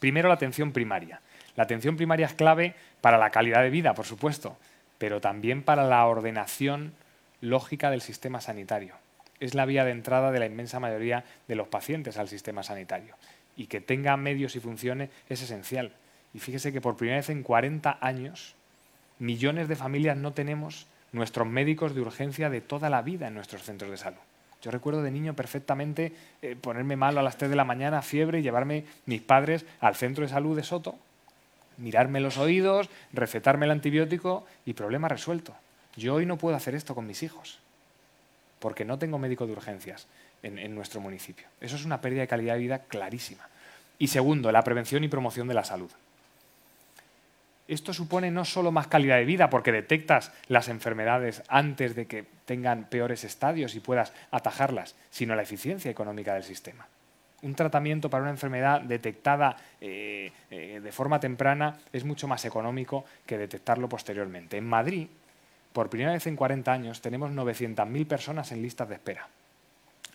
Primero, la atención primaria. La atención primaria es clave para la calidad de vida, por supuesto, pero también para la ordenación lógica del sistema sanitario. Es la vía de entrada de la inmensa mayoría de los pacientes al sistema sanitario. Y que tenga medios y funciones es esencial. Y fíjese que por primera vez en 40 años, millones de familias no tenemos nuestros médicos de urgencia de toda la vida en nuestros centros de salud. Yo recuerdo de niño perfectamente eh, ponerme malo a las 3 de la mañana, fiebre, y llevarme mis padres al centro de salud de Soto mirarme los oídos, recetarme el antibiótico y problema resuelto. Yo hoy no puedo hacer esto con mis hijos, porque no tengo médico de urgencias en, nuestro municipio. Eso es una pérdida de calidad de vida clarísima. Y segundo, la prevención y promoción de la salud. Esto supone no solo más calidad de vida, porque detectas las enfermedades antes de que tengan peores estadios y puedas atajarlas, sino la eficiencia económica del sistema. Un tratamiento para una enfermedad detectada eh, eh, de forma temprana es mucho más económico que detectarlo posteriormente. En Madrid, por primera vez en 40 años, tenemos 900.000 personas en listas de espera.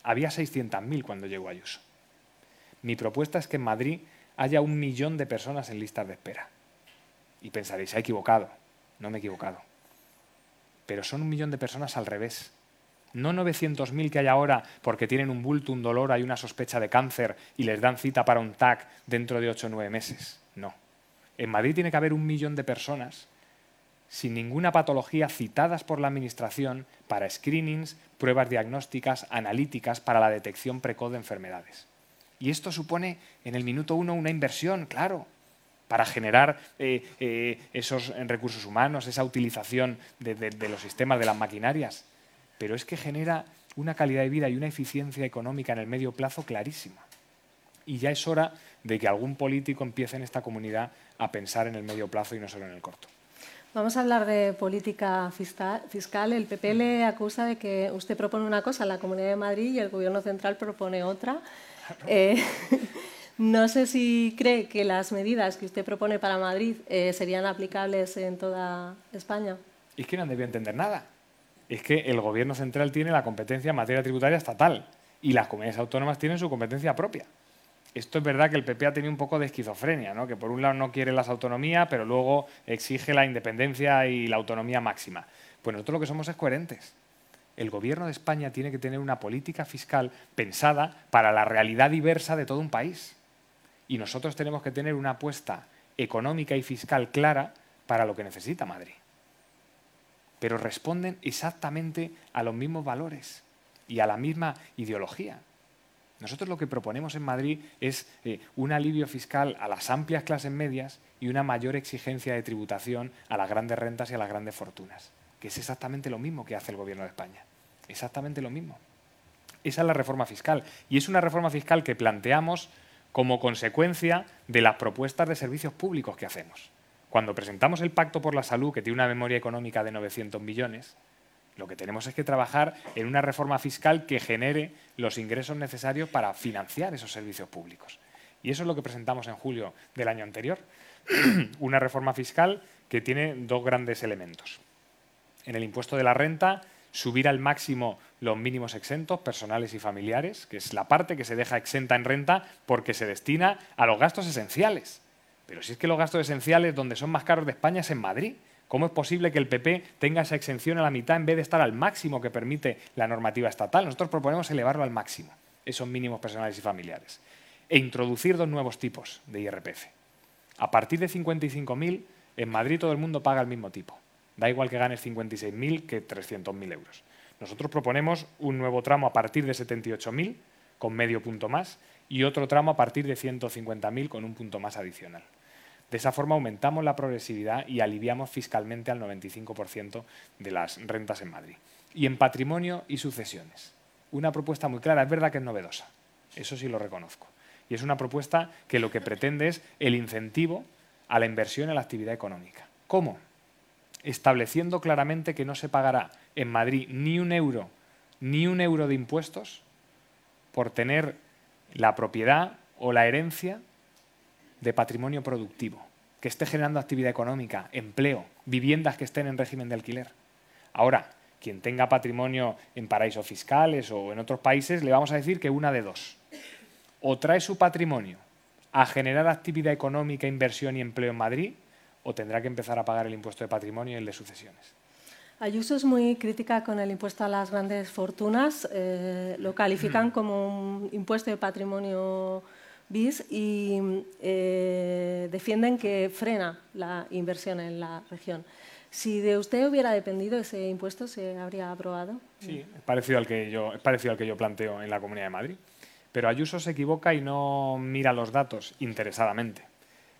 Había 600.000 cuando llegó Ayuso. Mi propuesta es que en Madrid haya un millón de personas en listas de espera. Y pensaréis, ha equivocado. No me he equivocado. Pero son un millón de personas al revés. No 900.000 que hay ahora porque tienen un bulto, un dolor, hay una sospecha de cáncer y les dan cita para un TAC dentro de 8 o 9 meses. No. En Madrid tiene que haber un millón de personas sin ninguna patología citadas por la Administración para screenings, pruebas diagnósticas, analíticas para la detección precoz de enfermedades. Y esto supone en el minuto uno una inversión, claro, para generar eh, eh, esos recursos humanos, esa utilización de, de los sistemas, de las maquinarias. Pero es que genera una calidad de vida y una eficiencia económica en el medio plazo clarísima. Y ya es hora de que algún político empiece en esta comunidad a pensar en el medio plazo y no solo en el corto. Vamos a hablar de política fiscal. El PP le acusa de que usted propone una cosa en la Comunidad de Madrid y el Gobierno central propone otra. Eh, no sé si cree que las medidas que usted propone para Madrid eh, serían aplicables en toda España. Es que no han debido entender nada. Es que el Gobierno central tiene la competencia en materia tributaria estatal y las comunidades autónomas tienen su competencia propia. Esto es verdad que el PP ha tenido un poco de esquizofrenia, ¿no? que por un lado no quiere las autonomías, pero luego exige la independencia y la autonomía máxima. Pues nosotros lo que somos es coherentes el gobierno de España tiene que tener una política fiscal pensada para la realidad diversa de todo un país. Y nosotros tenemos que tener una apuesta económica y fiscal clara para lo que necesita Madrid. Pero responden exactamente a los mismos valores y a la misma ideología. Nosotros lo que proponemos en Madrid es eh, un alivio fiscal a las amplias clases medias y una mayor exigencia de tributación a las grandes rentas y a las grandes fortunas que es exactamente lo mismo que hace el Gobierno de España. Exactamente lo mismo. Esa es la reforma fiscal. Y es una reforma fiscal que planteamos como consecuencia de las propuestas de servicios públicos que hacemos. Cuando presentamos el Pacto por la Salud, que tiene una memoria económica de 900 millones, lo que tenemos es que trabajar en una reforma fiscal que genere los ingresos necesarios para financiar esos servicios públicos. Y eso es lo que presentamos en julio del año anterior. una reforma fiscal que tiene dos grandes elementos en el impuesto de la renta, subir al máximo los mínimos exentos personales y familiares, que es la parte que se deja exenta en renta porque se destina a los gastos esenciales. Pero si es que los gastos esenciales donde son más caros de España es en Madrid. ¿Cómo es posible que el PP tenga esa exención a la mitad en vez de estar al máximo que permite la normativa estatal? Nosotros proponemos elevarlo al máximo, esos mínimos personales y familiares, e introducir dos nuevos tipos de IRPF. A partir de 55.000, en Madrid todo el mundo paga el mismo tipo. Da igual que ganes 56.000 que 300.000 euros. Nosotros proponemos un nuevo tramo a partir de 78.000 con medio punto más y otro tramo a partir de 150.000 con un punto más adicional. De esa forma aumentamos la progresividad y aliviamos fiscalmente al 95% de las rentas en Madrid. Y en patrimonio y sucesiones. Una propuesta muy clara, es verdad que es novedosa, eso sí lo reconozco. Y es una propuesta que lo que pretende es el incentivo a la inversión en la actividad económica. ¿Cómo? estableciendo claramente que no se pagará en Madrid ni un euro, ni un euro de impuestos por tener la propiedad o la herencia de patrimonio productivo, que esté generando actividad económica, empleo, viviendas que estén en régimen de alquiler. Ahora, quien tenga patrimonio en paraísos fiscales o en otros países, le vamos a decir que una de dos. O trae su patrimonio a generar actividad económica, inversión y empleo en Madrid, o tendrá que empezar a pagar el impuesto de patrimonio y el de sucesiones. Ayuso es muy crítica con el impuesto a las grandes fortunas. Eh, lo califican mm. como un impuesto de patrimonio bis y eh, defienden que frena la inversión en la región. Si de usted hubiera dependido ese impuesto, ¿se habría aprobado? Sí, es parecido al que yo, es parecido al que yo planteo en la Comunidad de Madrid. Pero Ayuso se equivoca y no mira los datos interesadamente.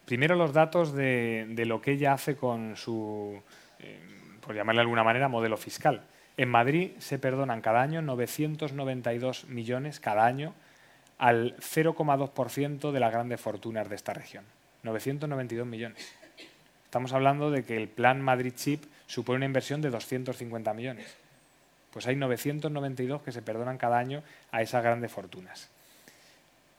Primero los datos de, lo que ella hace con su, eh, por llamarle de alguna manera, modelo fiscal. En Madrid se perdonan cada año 992 millones cada año al 0,2% de las grandes fortunas de esta región. 992 millones. Estamos hablando de que el plan Madrid Chip supone una inversión de 250 millones. Pues hay 992 que se perdonan cada año a esas grandes fortunas.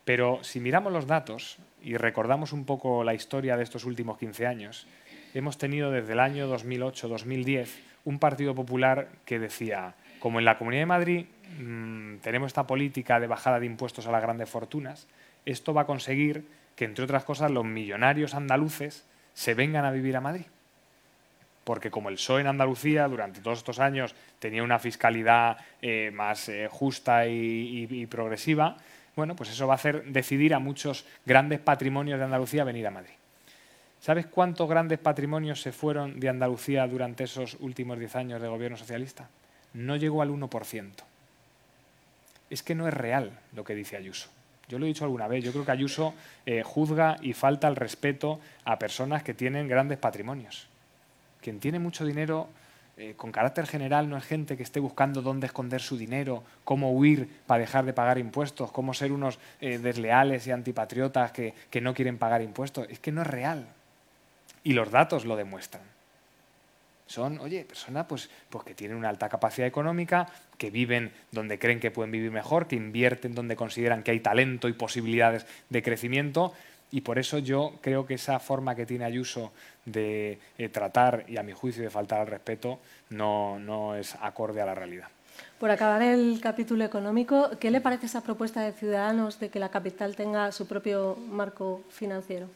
Pero si miramos los datos y recordamos un poco la historia de estos últimos 15 años, hemos tenido desde el año 2008-2010 un Partido Popular que decía, como en la Comunidad de Madrid mmm, tenemos esta política de bajada de impuestos a las grandes fortunas, esto va a conseguir que, entre otras cosas, los millonarios andaluces se vengan a vivir a Madrid. Porque como el PSOE en Andalucía durante todos estos años tenía una fiscalidad eh, más eh, justa y, y, progresiva, bueno, pues eso va a hacer decidir a muchos grandes patrimonios de Andalucía venir a Madrid. ¿Sabes cuántos grandes patrimonios se fueron de Andalucía durante esos últimos diez años de gobierno socialista? No llegó al 1%. Es que no es real lo que dice Ayuso. Yo lo he dicho alguna vez, yo creo que Ayuso eh, juzga y falta el respeto a personas que tienen grandes patrimonios. Quien tiene mucho dinero eh, con carácter general no es gente que esté buscando dónde esconder su dinero, cómo huir para dejar de pagar impuestos, cómo ser unos eh, desleales y antipatriotas que, que no quieren pagar impuestos. Es que no es real. Y los datos lo demuestran. Son, oye, personas pues, pues que tienen una alta capacidad económica, que viven donde creen que pueden vivir mejor, que invierten donde consideran que hay talento y posibilidades de crecimiento. Y por eso yo creo que esa forma que tiene Ayuso de eh, tratar y a mi juicio de faltar al respeto no, no es acorde a la realidad. Por acabar el capítulo económico, ¿qué le parece esa propuesta de Ciudadanos de que la capital tenga su propio marco financiero?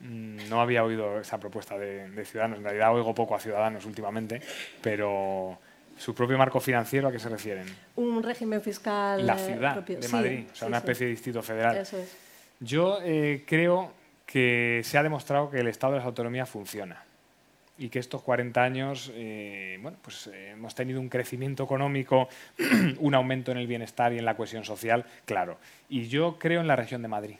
Mm, no había oído esa propuesta de, de, Ciudadanos. En realidad oigo poco a Ciudadanos últimamente, pero su propio marco financiero, ¿a qué se refieren? Un régimen fiscal La ciudad propio. de Madrid, sí, o sea, sí, una sí. especie de distrito federal. Eso es. Yo eh, creo que se ha demostrado que el Estado de las autonomías funciona y que estos 40 años eh, bueno, pues, eh, hemos tenido un crecimiento económico, un aumento en el bienestar y en la cohesión social, claro. Y yo creo en la región de Madrid.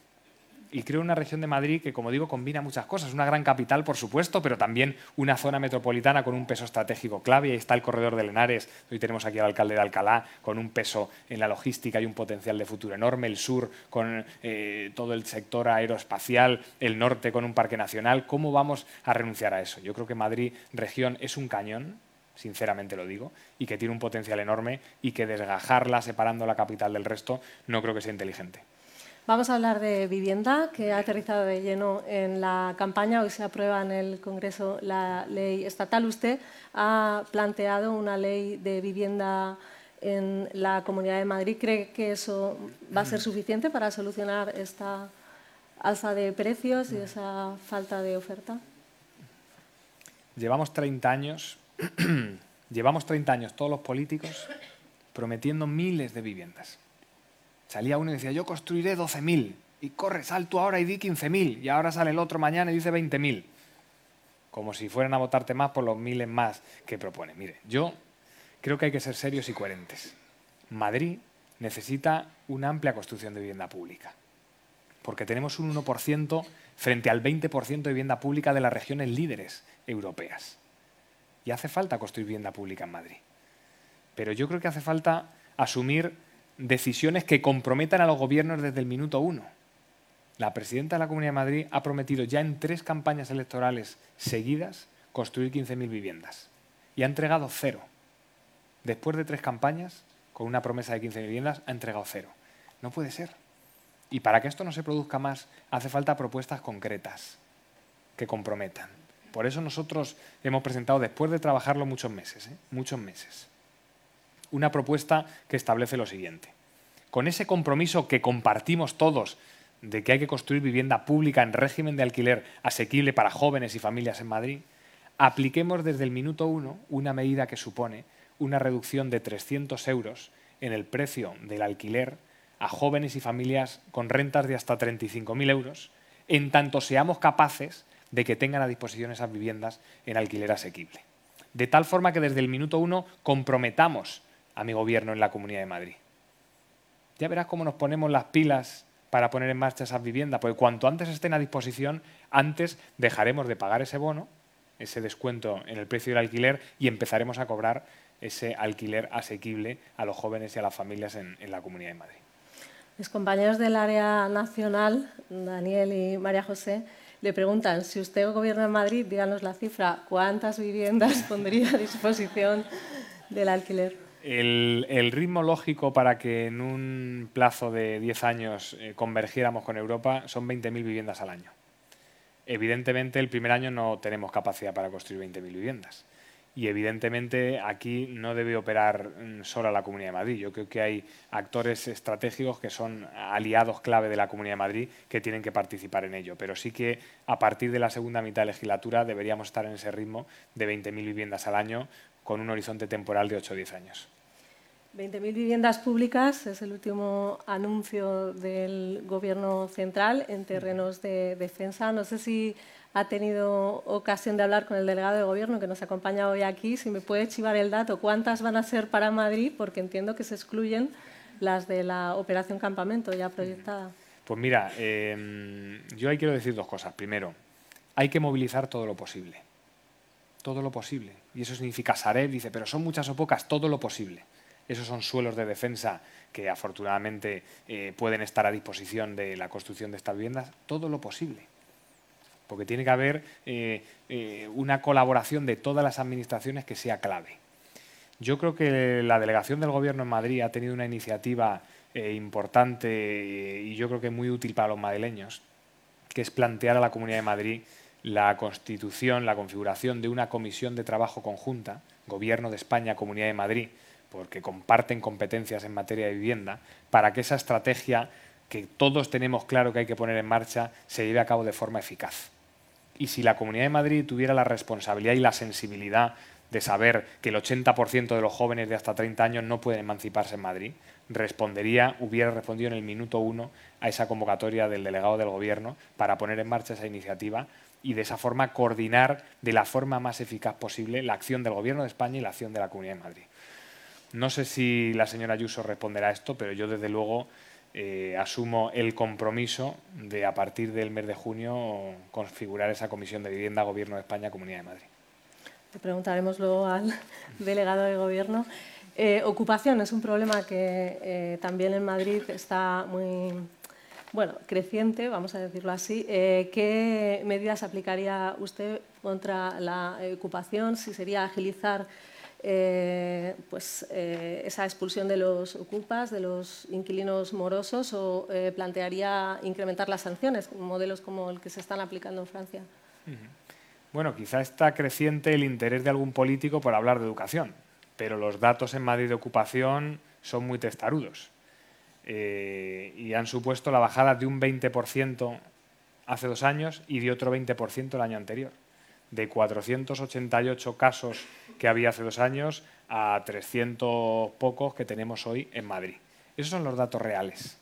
Y creo una región de Madrid que, como digo, combina muchas cosas. Una gran capital, por supuesto, pero también una zona metropolitana con un peso estratégico clave. Ahí está el corredor de Lenares. Hoy tenemos aquí al alcalde de Alcalá con un peso en la logística y un potencial de futuro enorme. El sur con eh, todo el sector aeroespacial. El norte con un parque nacional. ¿Cómo vamos a renunciar a eso? Yo creo que Madrid, región, es un cañón sinceramente lo digo, y que tiene un potencial enorme y que desgajarla separando la capital del resto no creo que sea inteligente. Vamos a hablar de vivienda, que ha aterrizado de lleno en la campaña. Hoy se aprueba en el Congreso la ley estatal. Usted ha planteado una ley de vivienda en la Comunidad de Madrid. ¿Cree que eso va a ser suficiente para solucionar esta alza de precios y esa falta de oferta? Llevamos 30 años, llevamos 30 años todos los políticos prometiendo miles de viviendas. Salía uno y decía, yo construiré 12.000. Y corre, sal tú ahora y di 15.000. Y ahora sale el otro mañana y dice 20.000. Como si fueran a votarte más por los miles más que propone. Mire, yo creo que hay que ser serios y coherentes. Madrid necesita una amplia construcción de vivienda pública. Porque tenemos un 1% frente al 20% de vivienda pública de las regiones líderes europeas. Y hace falta construir vivienda pública en Madrid. Pero yo creo que hace falta asumir decisiones que comprometan a los gobiernos desde el minuto uno. La presidenta de la Comunidad de Madrid ha prometido ya en tres campañas electorales seguidas construir 15.000 viviendas y ha entregado cero. Después de tres campañas, con una promesa de 15.000 viviendas, ha entregado cero. No puede ser. Y para que esto no se produzca más, hace falta propuestas concretas que comprometan. Por eso nosotros hemos presentado, después de trabajarlo muchos meses, ¿eh? muchos meses, una propuesta que establece lo siguiente. Con ese compromiso que compartimos todos de que hay que construir vivienda pública en régimen de alquiler asequible para jóvenes y familias en Madrid, apliquemos desde el minuto uno una medida que supone una reducción de 300 euros en el precio del alquiler a jóvenes y familias con rentas de hasta 35.000 euros, en tanto seamos capaces de que tengan a disposición esas viviendas en alquiler asequible. De tal forma que desde el minuto uno comprometamos a mi gobierno en la Comunidad de Madrid. Ya verás cómo nos ponemos las pilas para poner en marcha esas viviendas, porque cuanto antes estén a disposición, antes dejaremos de pagar ese bono, ese descuento en el precio del alquiler y empezaremos a cobrar ese alquiler asequible a los jóvenes y a las familias en, en la Comunidad de Madrid. Mis compañeros del área nacional, Daniel y María José, le preguntan, si usted gobierna en Madrid, díganos la cifra, ¿cuántas viviendas pondría a disposición del alquiler? El, ritmo lógico para que en un plazo de 10 años eh, convergiéramos con Europa son 20.000 viviendas al año. Evidentemente, el primer año no tenemos capacidad para construir 20.000 viviendas. Y evidentemente aquí no debe operar mm, solo la Comunidad de Madrid. Yo creo que hay actores estratégicos que son aliados clave de la Comunidad de Madrid que tienen que participar en ello. Pero sí que a partir de la segunda mitad de legislatura deberíamos estar en ese ritmo de 20.000 viviendas al año con un horizonte temporal de 8 o 10 años. 20.000 viviendas públicas es el último anuncio del Gobierno central en terrenos de defensa. No sé si ha tenido ocasión de hablar con el delegado de Gobierno que nos acompaña hoy aquí. Si me puede chivar el dato, ¿cuántas van a ser para Madrid? Porque entiendo que se excluyen las de la operación Campamento ya proyectada. Pues mira, em, yo ahí quiero decir dos cosas. Primero, hay que movilizar todo lo posible. Todo lo posible. Y eso significa, Sareb dice, pero son muchas o pocas, todo lo posible. Esos son suelos de defensa que afortunadamente eh, pueden estar a disposición de la construcción de estas viviendas, todo lo posible. Porque tiene que haber eh, eh, una colaboración de todas las administraciones que sea clave. Yo creo que la delegación del Gobierno en Madrid ha tenido una iniciativa importante y yo creo que muy útil para los madrileños, que es plantear a la Comunidad de Madrid la constitución, la configuración de una comisión de trabajo conjunta, Gobierno de España, Comunidad de Madrid, porque comparten competencias en materia de vivienda, para que esa estrategia que todos tenemos claro que hay que poner en marcha se lleve a cabo de forma eficaz. Y si la Comunidad de Madrid tuviera la responsabilidad y la sensibilidad de saber que el 80% de los jóvenes de hasta 30 años no pueden emanciparse en Madrid, respondería, hubiera respondido en el minuto uno a esa convocatoria del delegado del Gobierno para poner en marcha esa iniciativa y de esa forma coordinar de la forma más eficaz posible la acción del Gobierno de España y la acción de la Comunidad de Madrid. No sé si la señora Ayuso responderá a esto, pero yo desde luego eh, asumo el compromiso de a partir del mes de junio configurar esa comisión de vivienda Gobierno de España Comunidad de Madrid. Le preguntaremos luego al delegado de Gobierno. Eh, ocupación es un problema que eh, también en Madrid está muy bueno, creciente, vamos a decirlo así. ¿Qué medidas aplicaría usted contra la ocupación? Si sería agilizar eh, pues, eh, esa expulsión de los ocupas, de los inquilinos morosos, o eh, plantearía incrementar las sanciones, modelos como el que se están aplicando en Francia? Bueno, quizá está creciente el interés de algún político por hablar de educación, pero los datos en Madrid de ocupación son muy testarudos. Y han supuesto la bajada de un 20% hace dos años y de otro 20% el año anterior de 488 casos que había hace dos años a 300 pocos que tenemos hoy en Madrid. Esos son los datos reales.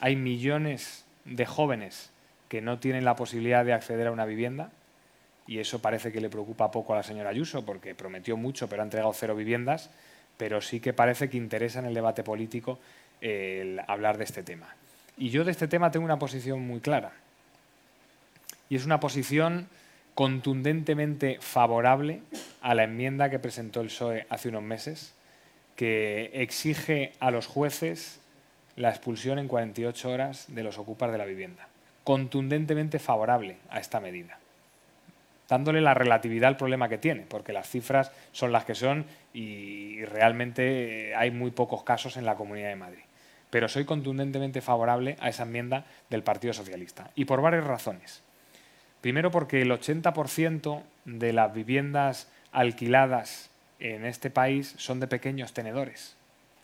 Hay millones de jóvenes que no tienen la posibilidad de acceder a una vivienda y eso parece que le preocupa poco a la señora Ayuso porque prometió mucho pero ha entregado cero viviendas, pero sí que parece que interesa en el debate político el hablar de este tema. Y yo de este tema tengo una posición muy clara. Y es una posición contundentemente favorable a la enmienda que presentó el PSOE hace unos meses, que exige a los jueces la expulsión en 48 horas de los ocupas de la vivienda. Contundentemente favorable a esta medida, dándole la relatividad al problema que tiene, porque las cifras son las que son y realmente hay muy pocos casos en la Comunidad de Madrid. Pero soy contundentemente favorable a esa enmienda del Partido Socialista, y por varias razones. Primero porque el 80% de las viviendas alquiladas en este país son de pequeños tenedores,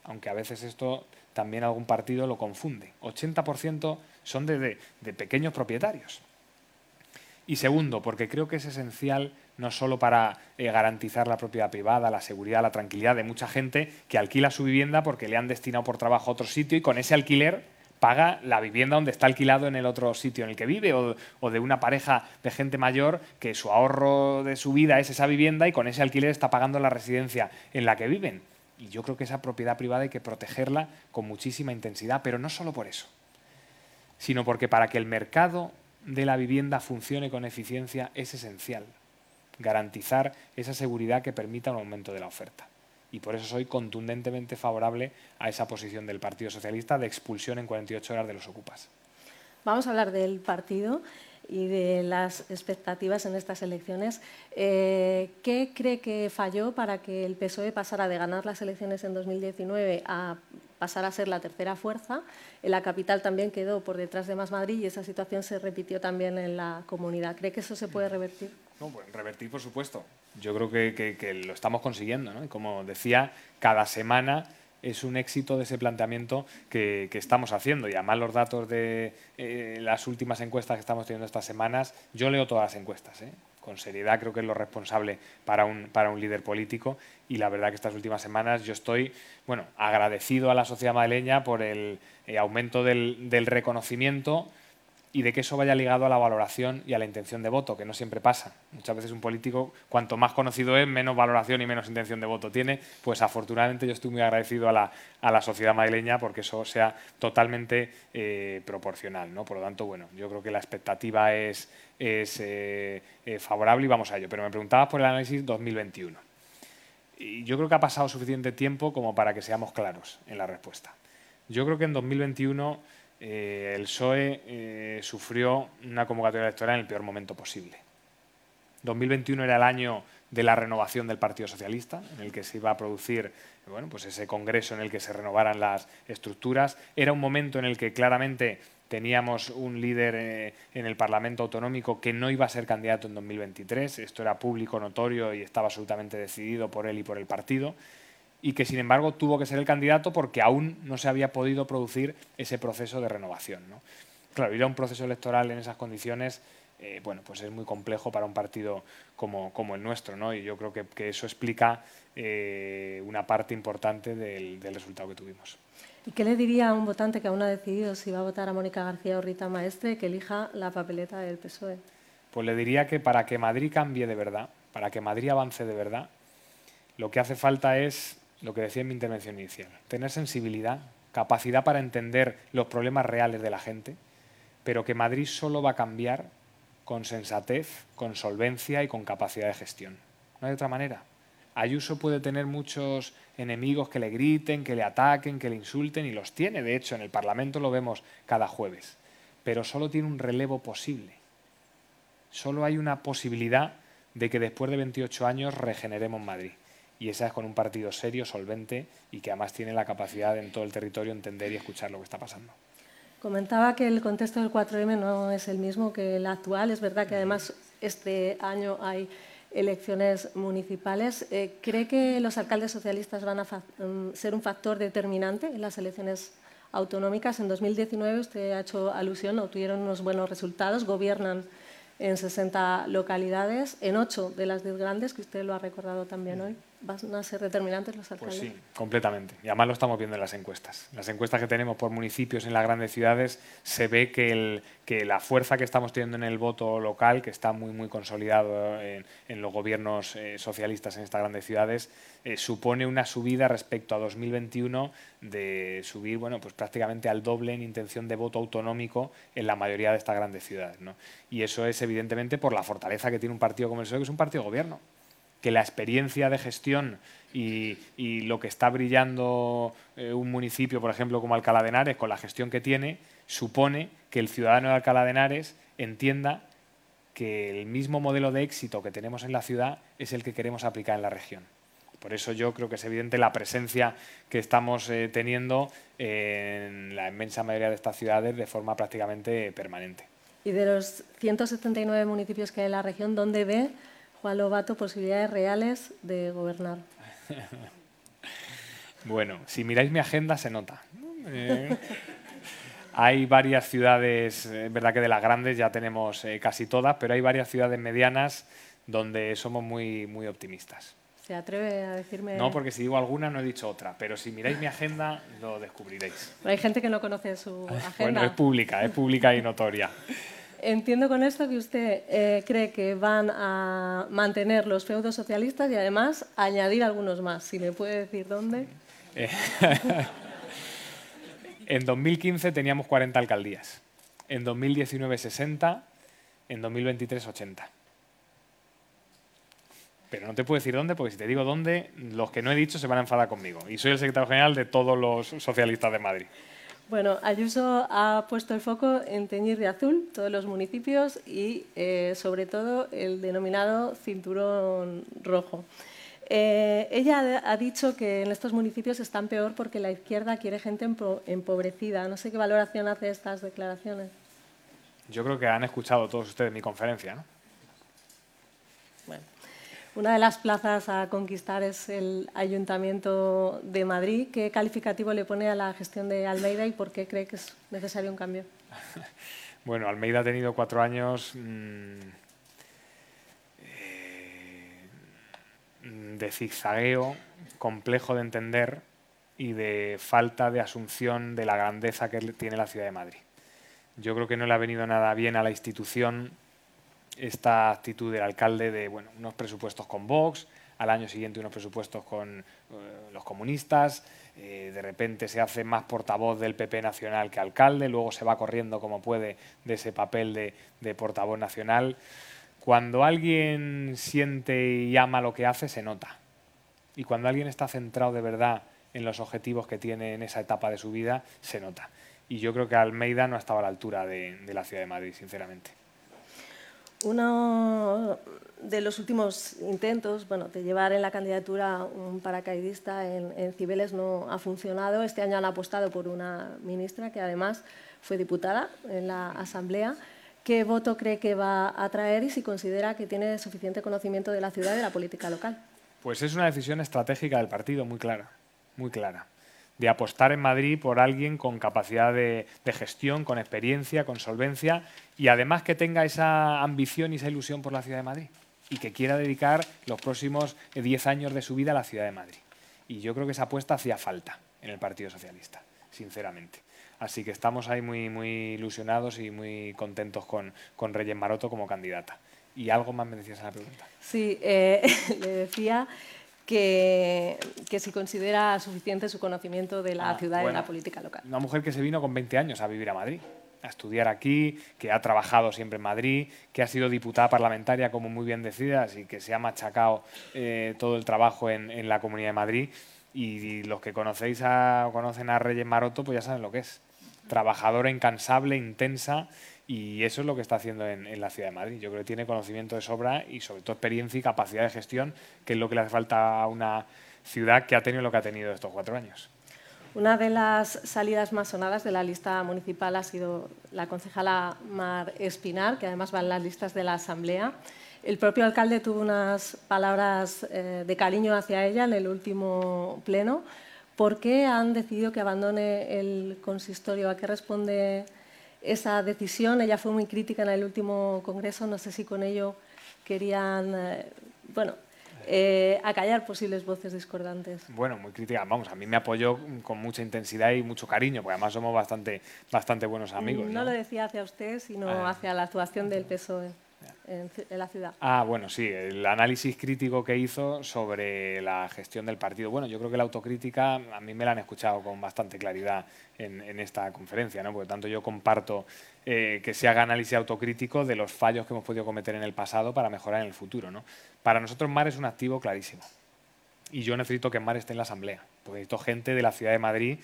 aunque a veces esto también algún partido lo confunde. 80% son de, pequeños propietarios. Y segundo, porque creo que es esencial no solo para eh, garantizar la propiedad privada, la seguridad, la tranquilidad de mucha gente que alquila su vivienda porque le han destinado por trabajo a otro sitio y con ese alquiler paga la vivienda donde está alquilado en el otro sitio en el que vive, o, de una pareja de gente mayor que su ahorro de su vida es esa vivienda y con ese alquiler está pagando la residencia en la que viven. Y yo creo que esa propiedad privada hay que protegerla con muchísima intensidad, pero no solo por eso, sino porque para que el mercado de la vivienda funcione con eficiencia es esencial garantizar esa seguridad que permita un aumento de la oferta y por eso soy contundentemente favorable a esa posición del Partido Socialista de expulsión en 48 horas de los ocupas. Vamos a hablar del partido y de las expectativas en estas elecciones. Eh, ¿Qué cree que falló para que el PSOE pasara de ganar las elecciones en 2019 a pasar a ser la tercera fuerza? En la capital también quedó por detrás de Más Madrid y esa situación se repitió también en la comunidad. ¿Cree que eso se puede revertir? No, pues revertir, por supuesto. Yo creo que, lo estamos consiguiendo. ¿no? como decía, cada semana es un éxito de ese planteamiento que, estamos haciendo. Y además los datos de eh, las últimas encuestas que estamos teniendo estas semanas, yo leo todas las encuestas. ¿eh? Con seriedad creo que es lo responsable para un, para un líder político. Y la verdad que estas últimas semanas yo estoy bueno, agradecido a la sociedad madrileña por el eh, aumento del, del reconocimiento y de que eso vaya ligado a la valoración y a la intención de voto, que no siempre pasa. Muchas veces un político, cuanto más conocido es, menos valoración y menos intención de voto tiene. Pues afortunadamente yo estoy muy agradecido a la, a la sociedad madrileña porque eso sea totalmente eh, proporcional. ¿no? Por lo tanto, bueno, yo creo que la expectativa es, es eh, eh, favorable y vamos a ello. Pero me preguntabas por el análisis 2021. Y yo creo que ha pasado suficiente tiempo como para que seamos claros en la respuesta. Yo creo que en 2021 eh, el PSOE eh, sufrió una convocatoria electoral en el peor momento posible. 2021 era el año de la renovación del Partido Socialista, en el que se iba a producir bueno, pues ese congreso en el que se renovaran las estructuras. Era un momento en el que claramente teníamos un líder eh, en el Parlamento Autonómico que no iba a ser candidato en 2023. Esto era público, notorio y estaba absolutamente decidido por él y por el partido y que sin embargo tuvo que ser el candidato porque aún no se había podido producir ese proceso de renovación. Claro, ir a un proceso electoral en esas condiciones, eh, bueno, pues es muy complejo para un partido como, como el nuestro, ¿no? Y yo creo que, que eso explica eh, una parte importante del, del, resultado que tuvimos. ¿Y qué le diría a un votante que aún no ha decidido si va a votar a Mónica García o Rita Maestre que elija la papeleta del PSOE? Pues le diría que para que Madrid cambie de verdad, para que Madrid avance de verdad, lo que hace falta es lo que decía en mi intervención inicial, tener sensibilidad, capacidad para entender los problemas reales de la gente, pero que Madrid solo va a cambiar con sensatez, con solvencia y con capacidad de gestión. No hay otra manera. Ayuso puede tener muchos enemigos que le griten, que le ataquen, que le insulten, y los tiene, de hecho, en el Parlamento lo vemos cada jueves, pero solo tiene un relevo posible. Solo hay una posibilidad de que después de 28 años regeneremos Madrid y esa es con un partido serio, solvente y que además tiene la capacidad en todo el territorio entender y escuchar lo que está pasando. Comentaba que el contexto del 4M no es el mismo que el actual. Es verdad que además este año hay elecciones municipales. Eh, ¿Cree que los alcaldes socialistas van a mm, ser un factor determinante en las elecciones autonómicas? En 2019 usted ha hecho alusión, obtuvieron unos buenos resultados, gobiernan en 60 localidades, en 8 de las 10 grandes, que usted lo ha recordado también hoy van a ser determinantes los pues alcaldes? Pues sí, completamente. Y además lo estamos viendo en las encuestas. Las encuestas que tenemos por municipios en las grandes ciudades se ve que, el, que la fuerza que estamos teniendo en el voto local, que está muy, muy consolidado en, los gobiernos eh, socialistas en estas grandes ciudades, eh, supone una subida respecto a 2021 de subir bueno, pues prácticamente al doble en intención de voto autonómico en la mayoría de estas grandes ciudades. ¿no? Y eso es evidentemente por la fortaleza que tiene un partido como el PSOE, que es un partido de gobierno que la experiencia de gestión y, lo que está brillando eh, un municipio, por ejemplo, como Alcalá de Henares, con la gestión que tiene, supone que el ciudadano de Alcalá de Henares entienda que el mismo modelo de éxito que tenemos en la ciudad es el que queremos aplicar en la región. Por eso yo creo que es evidente la presencia que estamos eh, teniendo en la inmensa mayoría de estas ciudades de forma prácticamente permanente. Y de los 179 municipios que hay en la región, ¿dónde ve Juan Lobato, posibilidades reales de gobernar. bueno, si miráis mi agenda se nota. Eh, hay varias ciudades, es verdad que de las grandes ya tenemos eh, casi todas, pero hay varias ciudades medianas donde somos muy, muy optimistas. ¿Se atreve a decirme...? No, porque si digo alguna no he dicho otra, pero si miráis mi agenda lo descubriréis. hay gente que no conoce su agenda. Bueno, es pública, es pública y notoria. Entiendo con esto que usted eh, cree que van a mantener los feudos socialistas y además añadir algunos más. Si me puede decir dónde. En 2015 teníamos 40 alcaldías. En 2019 60. En 2023 80. Pero no te puedo decir dónde, porque si te digo dónde, los que no he dicho se van a enfadar conmigo. Y soy el secretario general de todos los socialistas de Madrid. Bueno, Ayuso ha puesto el foco en teñir de azul todos los municipios y, eh, sobre todo, el denominado cinturón rojo. Eh, ella ha dicho que en estos municipios están peor porque la izquierda quiere gente empobrecida. No sé qué valoración hace estas declaraciones. Yo creo que han escuchado todos ustedes mi conferencia, ¿no? Una de las plazas a conquistar es el Ayuntamiento de Madrid. ¿Qué calificativo le pone a la gestión de Almeida y por qué cree que es necesario un cambio? bueno, Almeida ha tenido cuatro años mm, eh, de zigzagueo, complejo de entender y de falta de asunción de la grandeza que tiene la ciudad de Madrid. Yo creo que no le ha venido nada bien a la institución esta actitud del alcalde de bueno, unos presupuestos con Vox, al año siguiente unos presupuestos con eh, los comunistas, eh, de repente se hace más portavoz del PP nacional que alcalde, luego se va corriendo como puede de ese papel de, portavoz nacional. Cuando alguien siente y ama lo que hace, se nota. Y cuando alguien está centrado de verdad en los objetivos que tiene en esa etapa de su vida, se nota. Y yo creo que Almeida no ha estado a la altura de la ciudad de Madrid, sinceramente. Uno de los últimos intentos bueno, de llevar en la candidatura un paracaidista en, Cibeles no ha funcionado. Este año han apostado por una ministra que además fue diputada en la Asamblea. ¿Qué voto cree que va a traer y si considera que tiene suficiente conocimiento de la ciudad y de la política local? Pues es una decisión estratégica del partido muy clara, muy clara de apostar en Madrid por alguien con capacidad de, gestión, con experiencia, con solvencia y además que tenga esa ambición y esa ilusión por la ciudad de Madrid y que quiera dedicar los próximos 10 años de su vida a la ciudad de Madrid. Y yo creo que esa apuesta hacía falta en el Partido Socialista, sinceramente. Así que estamos ahí muy, muy ilusionados y muy contentos con, con Reyes Maroto como candidata. ¿Y algo más me decías en la pregunta? Sí, eh, le decía que, si considera suficiente su conocimiento de la ah, ciudad y de la política local. Una mujer que se vino con 20 años a vivir a Madrid, a estudiar aquí, que ha trabajado siempre en Madrid, que ha sido diputada parlamentaria, como muy bien decidas, y que se ha machacado eh, todo el trabajo en, la Comunidad de Madrid. Y, los que conocéis a, conocen a Reyes Maroto, pues ya saben lo que es. Trabajadora incansable, intensa y eso es lo que está haciendo en, la ciudad de Madrid. Yo creo que tiene conocimiento de sobra y sobre todo experiencia y capacidad de gestión, que es lo que le hace falta a una ciudad que ha tenido lo que ha tenido estos cuatro años. Una de las salidas más sonadas de la lista municipal ha sido la concejala Mar Espinar, que además va en las listas de la Asamblea. El propio alcalde tuvo unas palabras eh, de cariño hacia ella en el último pleno. ¿Por qué han decidido que abandone el consistorio? ¿A qué responde esa decisión. Ella fue muy crítica en el último congreso, no sé si con ello querían, eh, bueno, eh, acallar posibles voces discordantes. Bueno, muy crítica. Vamos, a mí me apoyó con mucha intensidad y mucho cariño, porque además somos bastante, bastante buenos amigos. No, lo decía hacia usted, sino ah. hacia la actuación del PSOE en, la ciudad. Ah, bueno, sí, el análisis crítico que hizo sobre la gestión del partido. Bueno, yo creo que la autocrítica a mí me la han escuchado con bastante claridad en, esta conferencia, ¿no? Por lo tanto yo comparto eh, que se haga análisis autocrítico de los fallos que hemos podido cometer en el pasado para mejorar en el futuro, ¿no? Para nosotros MAR es un activo clarísimo. Y yo necesito que MAR esté en la Asamblea, porque necesito gente de la ciudad de Madrid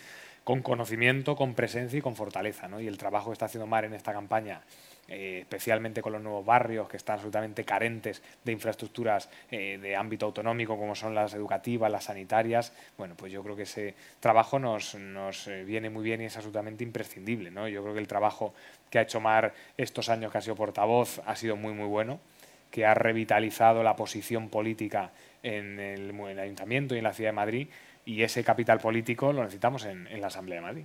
con conocimiento, con presencia y con fortaleza. ¿no? Y el trabajo que está haciendo MAR en esta campaña eh, especialmente con los nuevos barrios que están absolutamente carentes de infraestructuras eh, de ámbito autonómico como son las educativas, las sanitarias, bueno, pues yo creo que ese trabajo nos, nos eh, viene muy bien y es absolutamente imprescindible. ¿no? Yo creo que el trabajo que ha hecho Mar estos años que ha sido portavoz ha sido muy, muy bueno, que ha revitalizado la posición política en el, en el Ayuntamiento y en la Ciudad de Madrid y ese capital político lo necesitamos en la Asamblea de Madrid.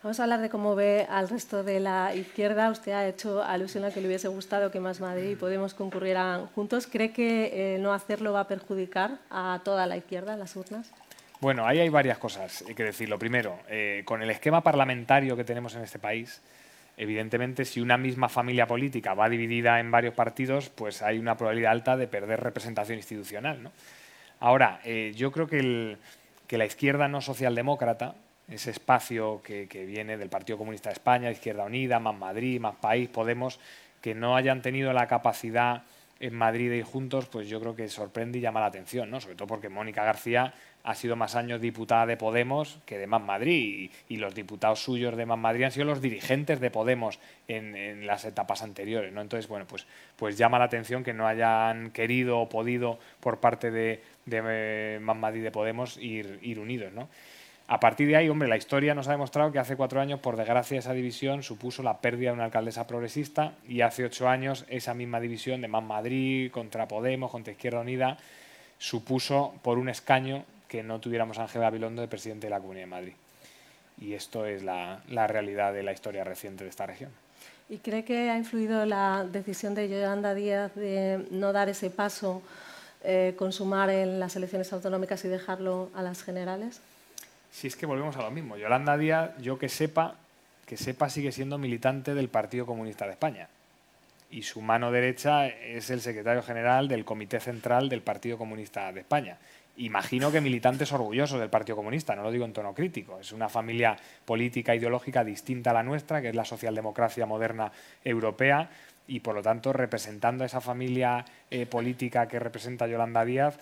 Vamos a hablar de cómo ve al resto de la izquierda. Usted ha hecho alusión a que le hubiese gustado que Más Madrid y Podemos concurrieran juntos. ¿Cree que eh, no hacerlo va a perjudicar a toda la izquierda en las urnas? Bueno, ahí hay varias cosas hay que decir. Lo primero, eh, con el esquema parlamentario que tenemos en este país, evidentemente, si una misma familia política va dividida en varios partidos, pues hay una probabilidad alta de perder representación institucional. ¿no? Ahora, eh, yo creo que la izquierda no socialdemócrata ese espacio que, viene del Partido Comunista de España, Izquierda Unida, Más Madrid, Más País, Podemos, que no hayan tenido la capacidad en Madrid y juntos, pues yo creo que sorprende y llama la atención, ¿no? Sobre todo porque Mónica García ha sido más años diputada de Podemos que de Más Madrid y, los diputados suyos de Más Madrid han sido los dirigentes de Podemos en, las etapas anteriores, ¿no? Entonces, bueno, pues, pues llama la atención que no hayan querido o podido por parte de, de eh, Más Madrid de Podemos ir, ir unidos, ¿no? A partir de ahí, hombre, la historia nos ha demostrado que hace cuatro años, por desgracia, esa división supuso la pérdida de una alcaldesa progresista y hace ocho años esa misma división de Más Madrid contra Podemos, contra Izquierda Unida, supuso por un escaño que no tuviéramos a Ángel Gabilondo de presidente de la Comunidad de Madrid. Y esto es la, realidad de la historia reciente de esta región. ¿Y cree que ha influido la decisión de Yolanda Díaz de no dar ese paso, eh, consumar en las elecciones autonómicas y dejarlo a las generales? Si es que volvemos a lo mismo. Yolanda Díaz, yo que sepa, que sepa sigue siendo militante del Partido Comunista de España. Y su mano derecha es el secretario general del Comité Central del Partido Comunista de España. Imagino que militantes orgullosos del Partido Comunista, no lo digo en tono crítico. Es una familia política ideológica distinta a la nuestra, que es la socialdemocracia moderna europea, y por lo tanto, representando a esa familia eh, política que representa Yolanda Díaz,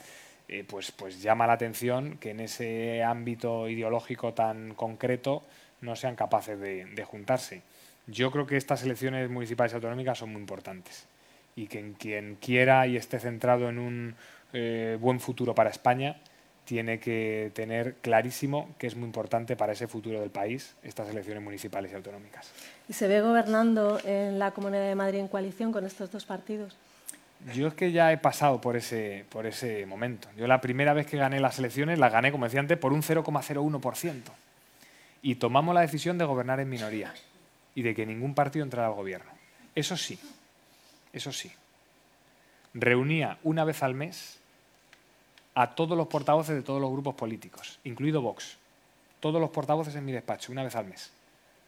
eh, pues, pues llama la atención que en ese ámbito ideológico tan concreto no sean capaces de, juntarse. Yo creo que estas elecciones municipales y autonómicas son muy importantes y que quien quiera y esté centrado en un eh, buen futuro para España tiene que tener clarísimo que es muy importante para ese futuro del país estas elecciones municipales y autonómicas. ¿Y se ve gobernando en la Comunidad de Madrid en coalición con estos dos partidos? Yo es que ya he pasado por ese, por ese momento. Yo la primera vez que gané las elecciones las gané, como decía antes, por un 0,01%. Y tomamos la decisión de gobernar en minoría y de que ningún partido entrara al gobierno. Eso sí, eso sí. Reunía una vez al mes a todos los portavoces de todos los grupos políticos, incluido Vox. Todos los portavoces en mi despacho, una vez al mes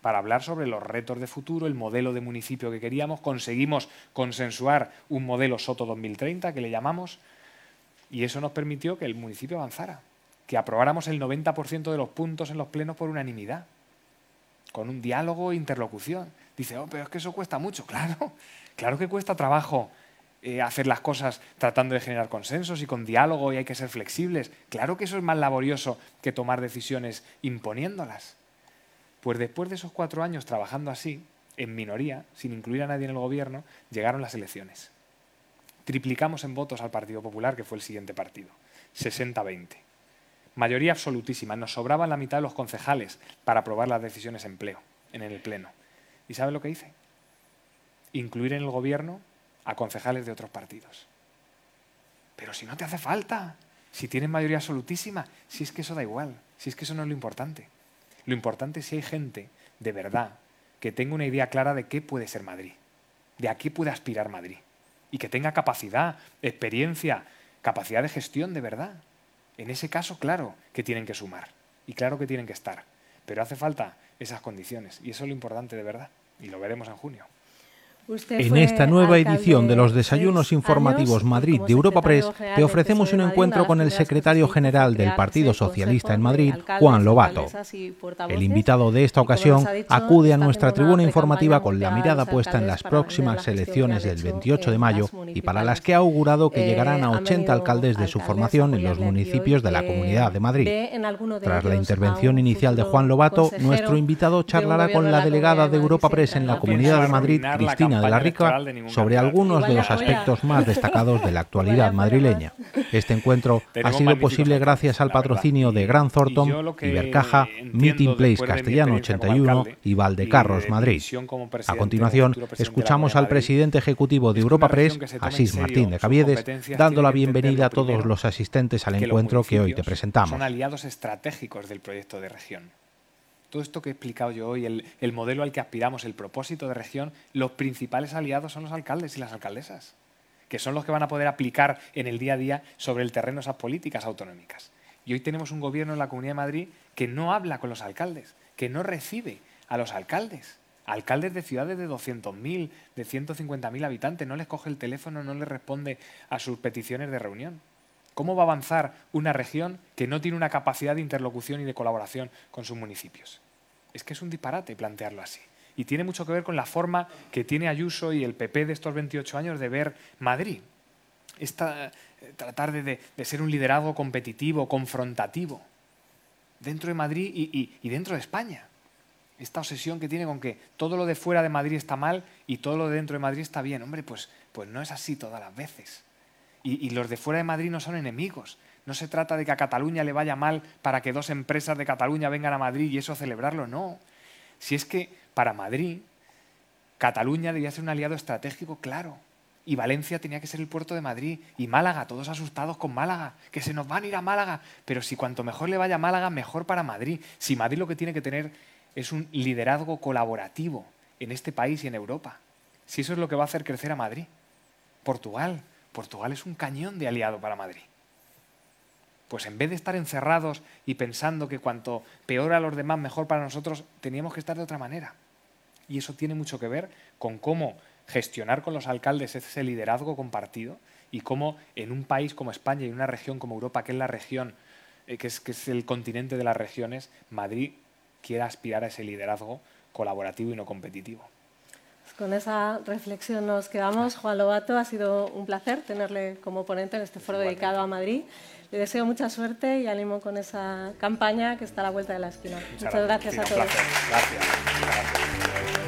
para hablar sobre los retos de futuro, el modelo de municipio que queríamos. Conseguimos consensuar un modelo Soto 2030, que le llamamos, y eso nos permitió que el municipio avanzara, que aprobáramos el 90% de los puntos en los plenos por unanimidad, con un diálogo e interlocución. Dice, oh, pero es que eso cuesta mucho. Claro, claro que cuesta trabajo eh, hacer las cosas tratando de generar consensos y con diálogo y hay que ser flexibles. Claro que eso es más laborioso que tomar decisiones imponiéndolas. Pues después de esos cuatro años trabajando así, en minoría, sin incluir a nadie en el gobierno, llegaron las elecciones. Triplicamos en votos al Partido Popular, que fue el siguiente partido, 60-20. Mayoría absolutísima, nos sobraban la mitad de los concejales para aprobar las decisiones en, empleo, en el Pleno. ¿Y sabe lo que hice? Incluir en el gobierno a concejales de otros partidos. Pero si no te hace falta, si tienes mayoría absolutísima, si es que eso da igual, si es que eso no es lo importante. Lo importante es si hay gente de verdad que tenga una idea clara de qué puede ser Madrid, de a qué puede aspirar Madrid, y que tenga capacidad, experiencia, capacidad de gestión de verdad. En ese caso, claro que tienen que sumar y claro que tienen que estar, pero hace falta esas condiciones y eso es lo importante de verdad y lo veremos en junio. En esta nueva edición de los desayunos informativos Madrid de Europa Press te ofrecemos un encuentro con el secretario general del Partido Socialista en Madrid, Juan Lobato. El invitado de esta ocasión acude a nuestra tribuna informativa con la mirada puesta en las próximas elecciones del 28 de mayo y para las que ha augurado que llegarán a 80 alcaldes de su formación en los municipios de la Comunidad de Madrid. Tras la intervención inicial de Juan Lobato, nuestro invitado charlará con la delegada de Europa Press en la Comunidad de Madrid, Cristina de la Rica sobre algunos de los aspectos más destacados de la actualidad madrileña. Este encuentro ha sido posible gracias al patrocinio de Gran Thornton, Ibercaja, Meeting Place Castellano 81 y Valdecarros Madrid. A continuación, escuchamos al presidente ejecutivo de Europa Press, Asís Martín de Caviedes, dando la bienvenida a todos los asistentes al encuentro que hoy te presentamos. Son aliados estratégicos del proyecto de región todo esto que he explicado yo hoy, el, modelo al que aspiramos, el propósito de región, los principales aliados son los alcaldes y las alcaldesas, que son los que van a poder aplicar en el día a día sobre el terreno esas políticas autonómicas. Y hoy tenemos un gobierno en la Comunidad de Madrid que no habla con los alcaldes, que no recibe a los alcaldes. Alcaldes de ciudades de 200.000, de 150.000 habitantes, no les coge el teléfono, no les responde a sus peticiones de reunión. ¿Cómo va a avanzar una región que no tiene una capacidad de interlocución y de colaboración con sus municipios? Es que es un disparate plantearlo así. Y tiene mucho que ver con la forma que tiene Ayuso y el PP de estos 28 años de ver Madrid. esta, eh, tratar de, ser un liderazgo competitivo, confrontativo, dentro de Madrid y, dentro de España. Esta obsesión que tiene con que todo lo de fuera de Madrid está mal y todo lo de dentro de Madrid está bien. Hombre, pues, pues no es así todas las veces. Y los de fuera de Madrid no son enemigos. No se trata de que a Cataluña le vaya mal para que dos empresas de Cataluña vengan a Madrid y eso celebrarlo, no. Si es que para Madrid, Cataluña debía ser un aliado estratégico, claro. Y Valencia tenía que ser el puerto de Madrid. Y Málaga, todos asustados con Málaga, que se nos van a ir a Málaga. Pero si cuanto mejor le vaya a Málaga, mejor para Madrid. Si Madrid lo que tiene que tener es un liderazgo colaborativo en este país y en Europa. Si eso es lo que va a hacer crecer a Madrid. Portugal. Portugal es un cañón de aliado para Madrid. Pues en vez de estar encerrados y pensando que cuanto peor a los demás, mejor para nosotros, teníamos que estar de otra manera. Y eso tiene mucho que ver con cómo gestionar con los alcaldes ese liderazgo compartido y cómo en un país como España y en una región como Europa, que es la región, eh, que, es, que es el continente de las regiones, Madrid quiera aspirar a ese liderazgo colaborativo y no competitivo. Con esa reflexión nos quedamos. Juan Lobato, ha sido un placer tenerle como ponente en este foro dedicado a Madrid. Le deseo mucha suerte y ánimo con esa campaña que está a la vuelta de la esquina. Muchas, gracias, a todos. Gracias.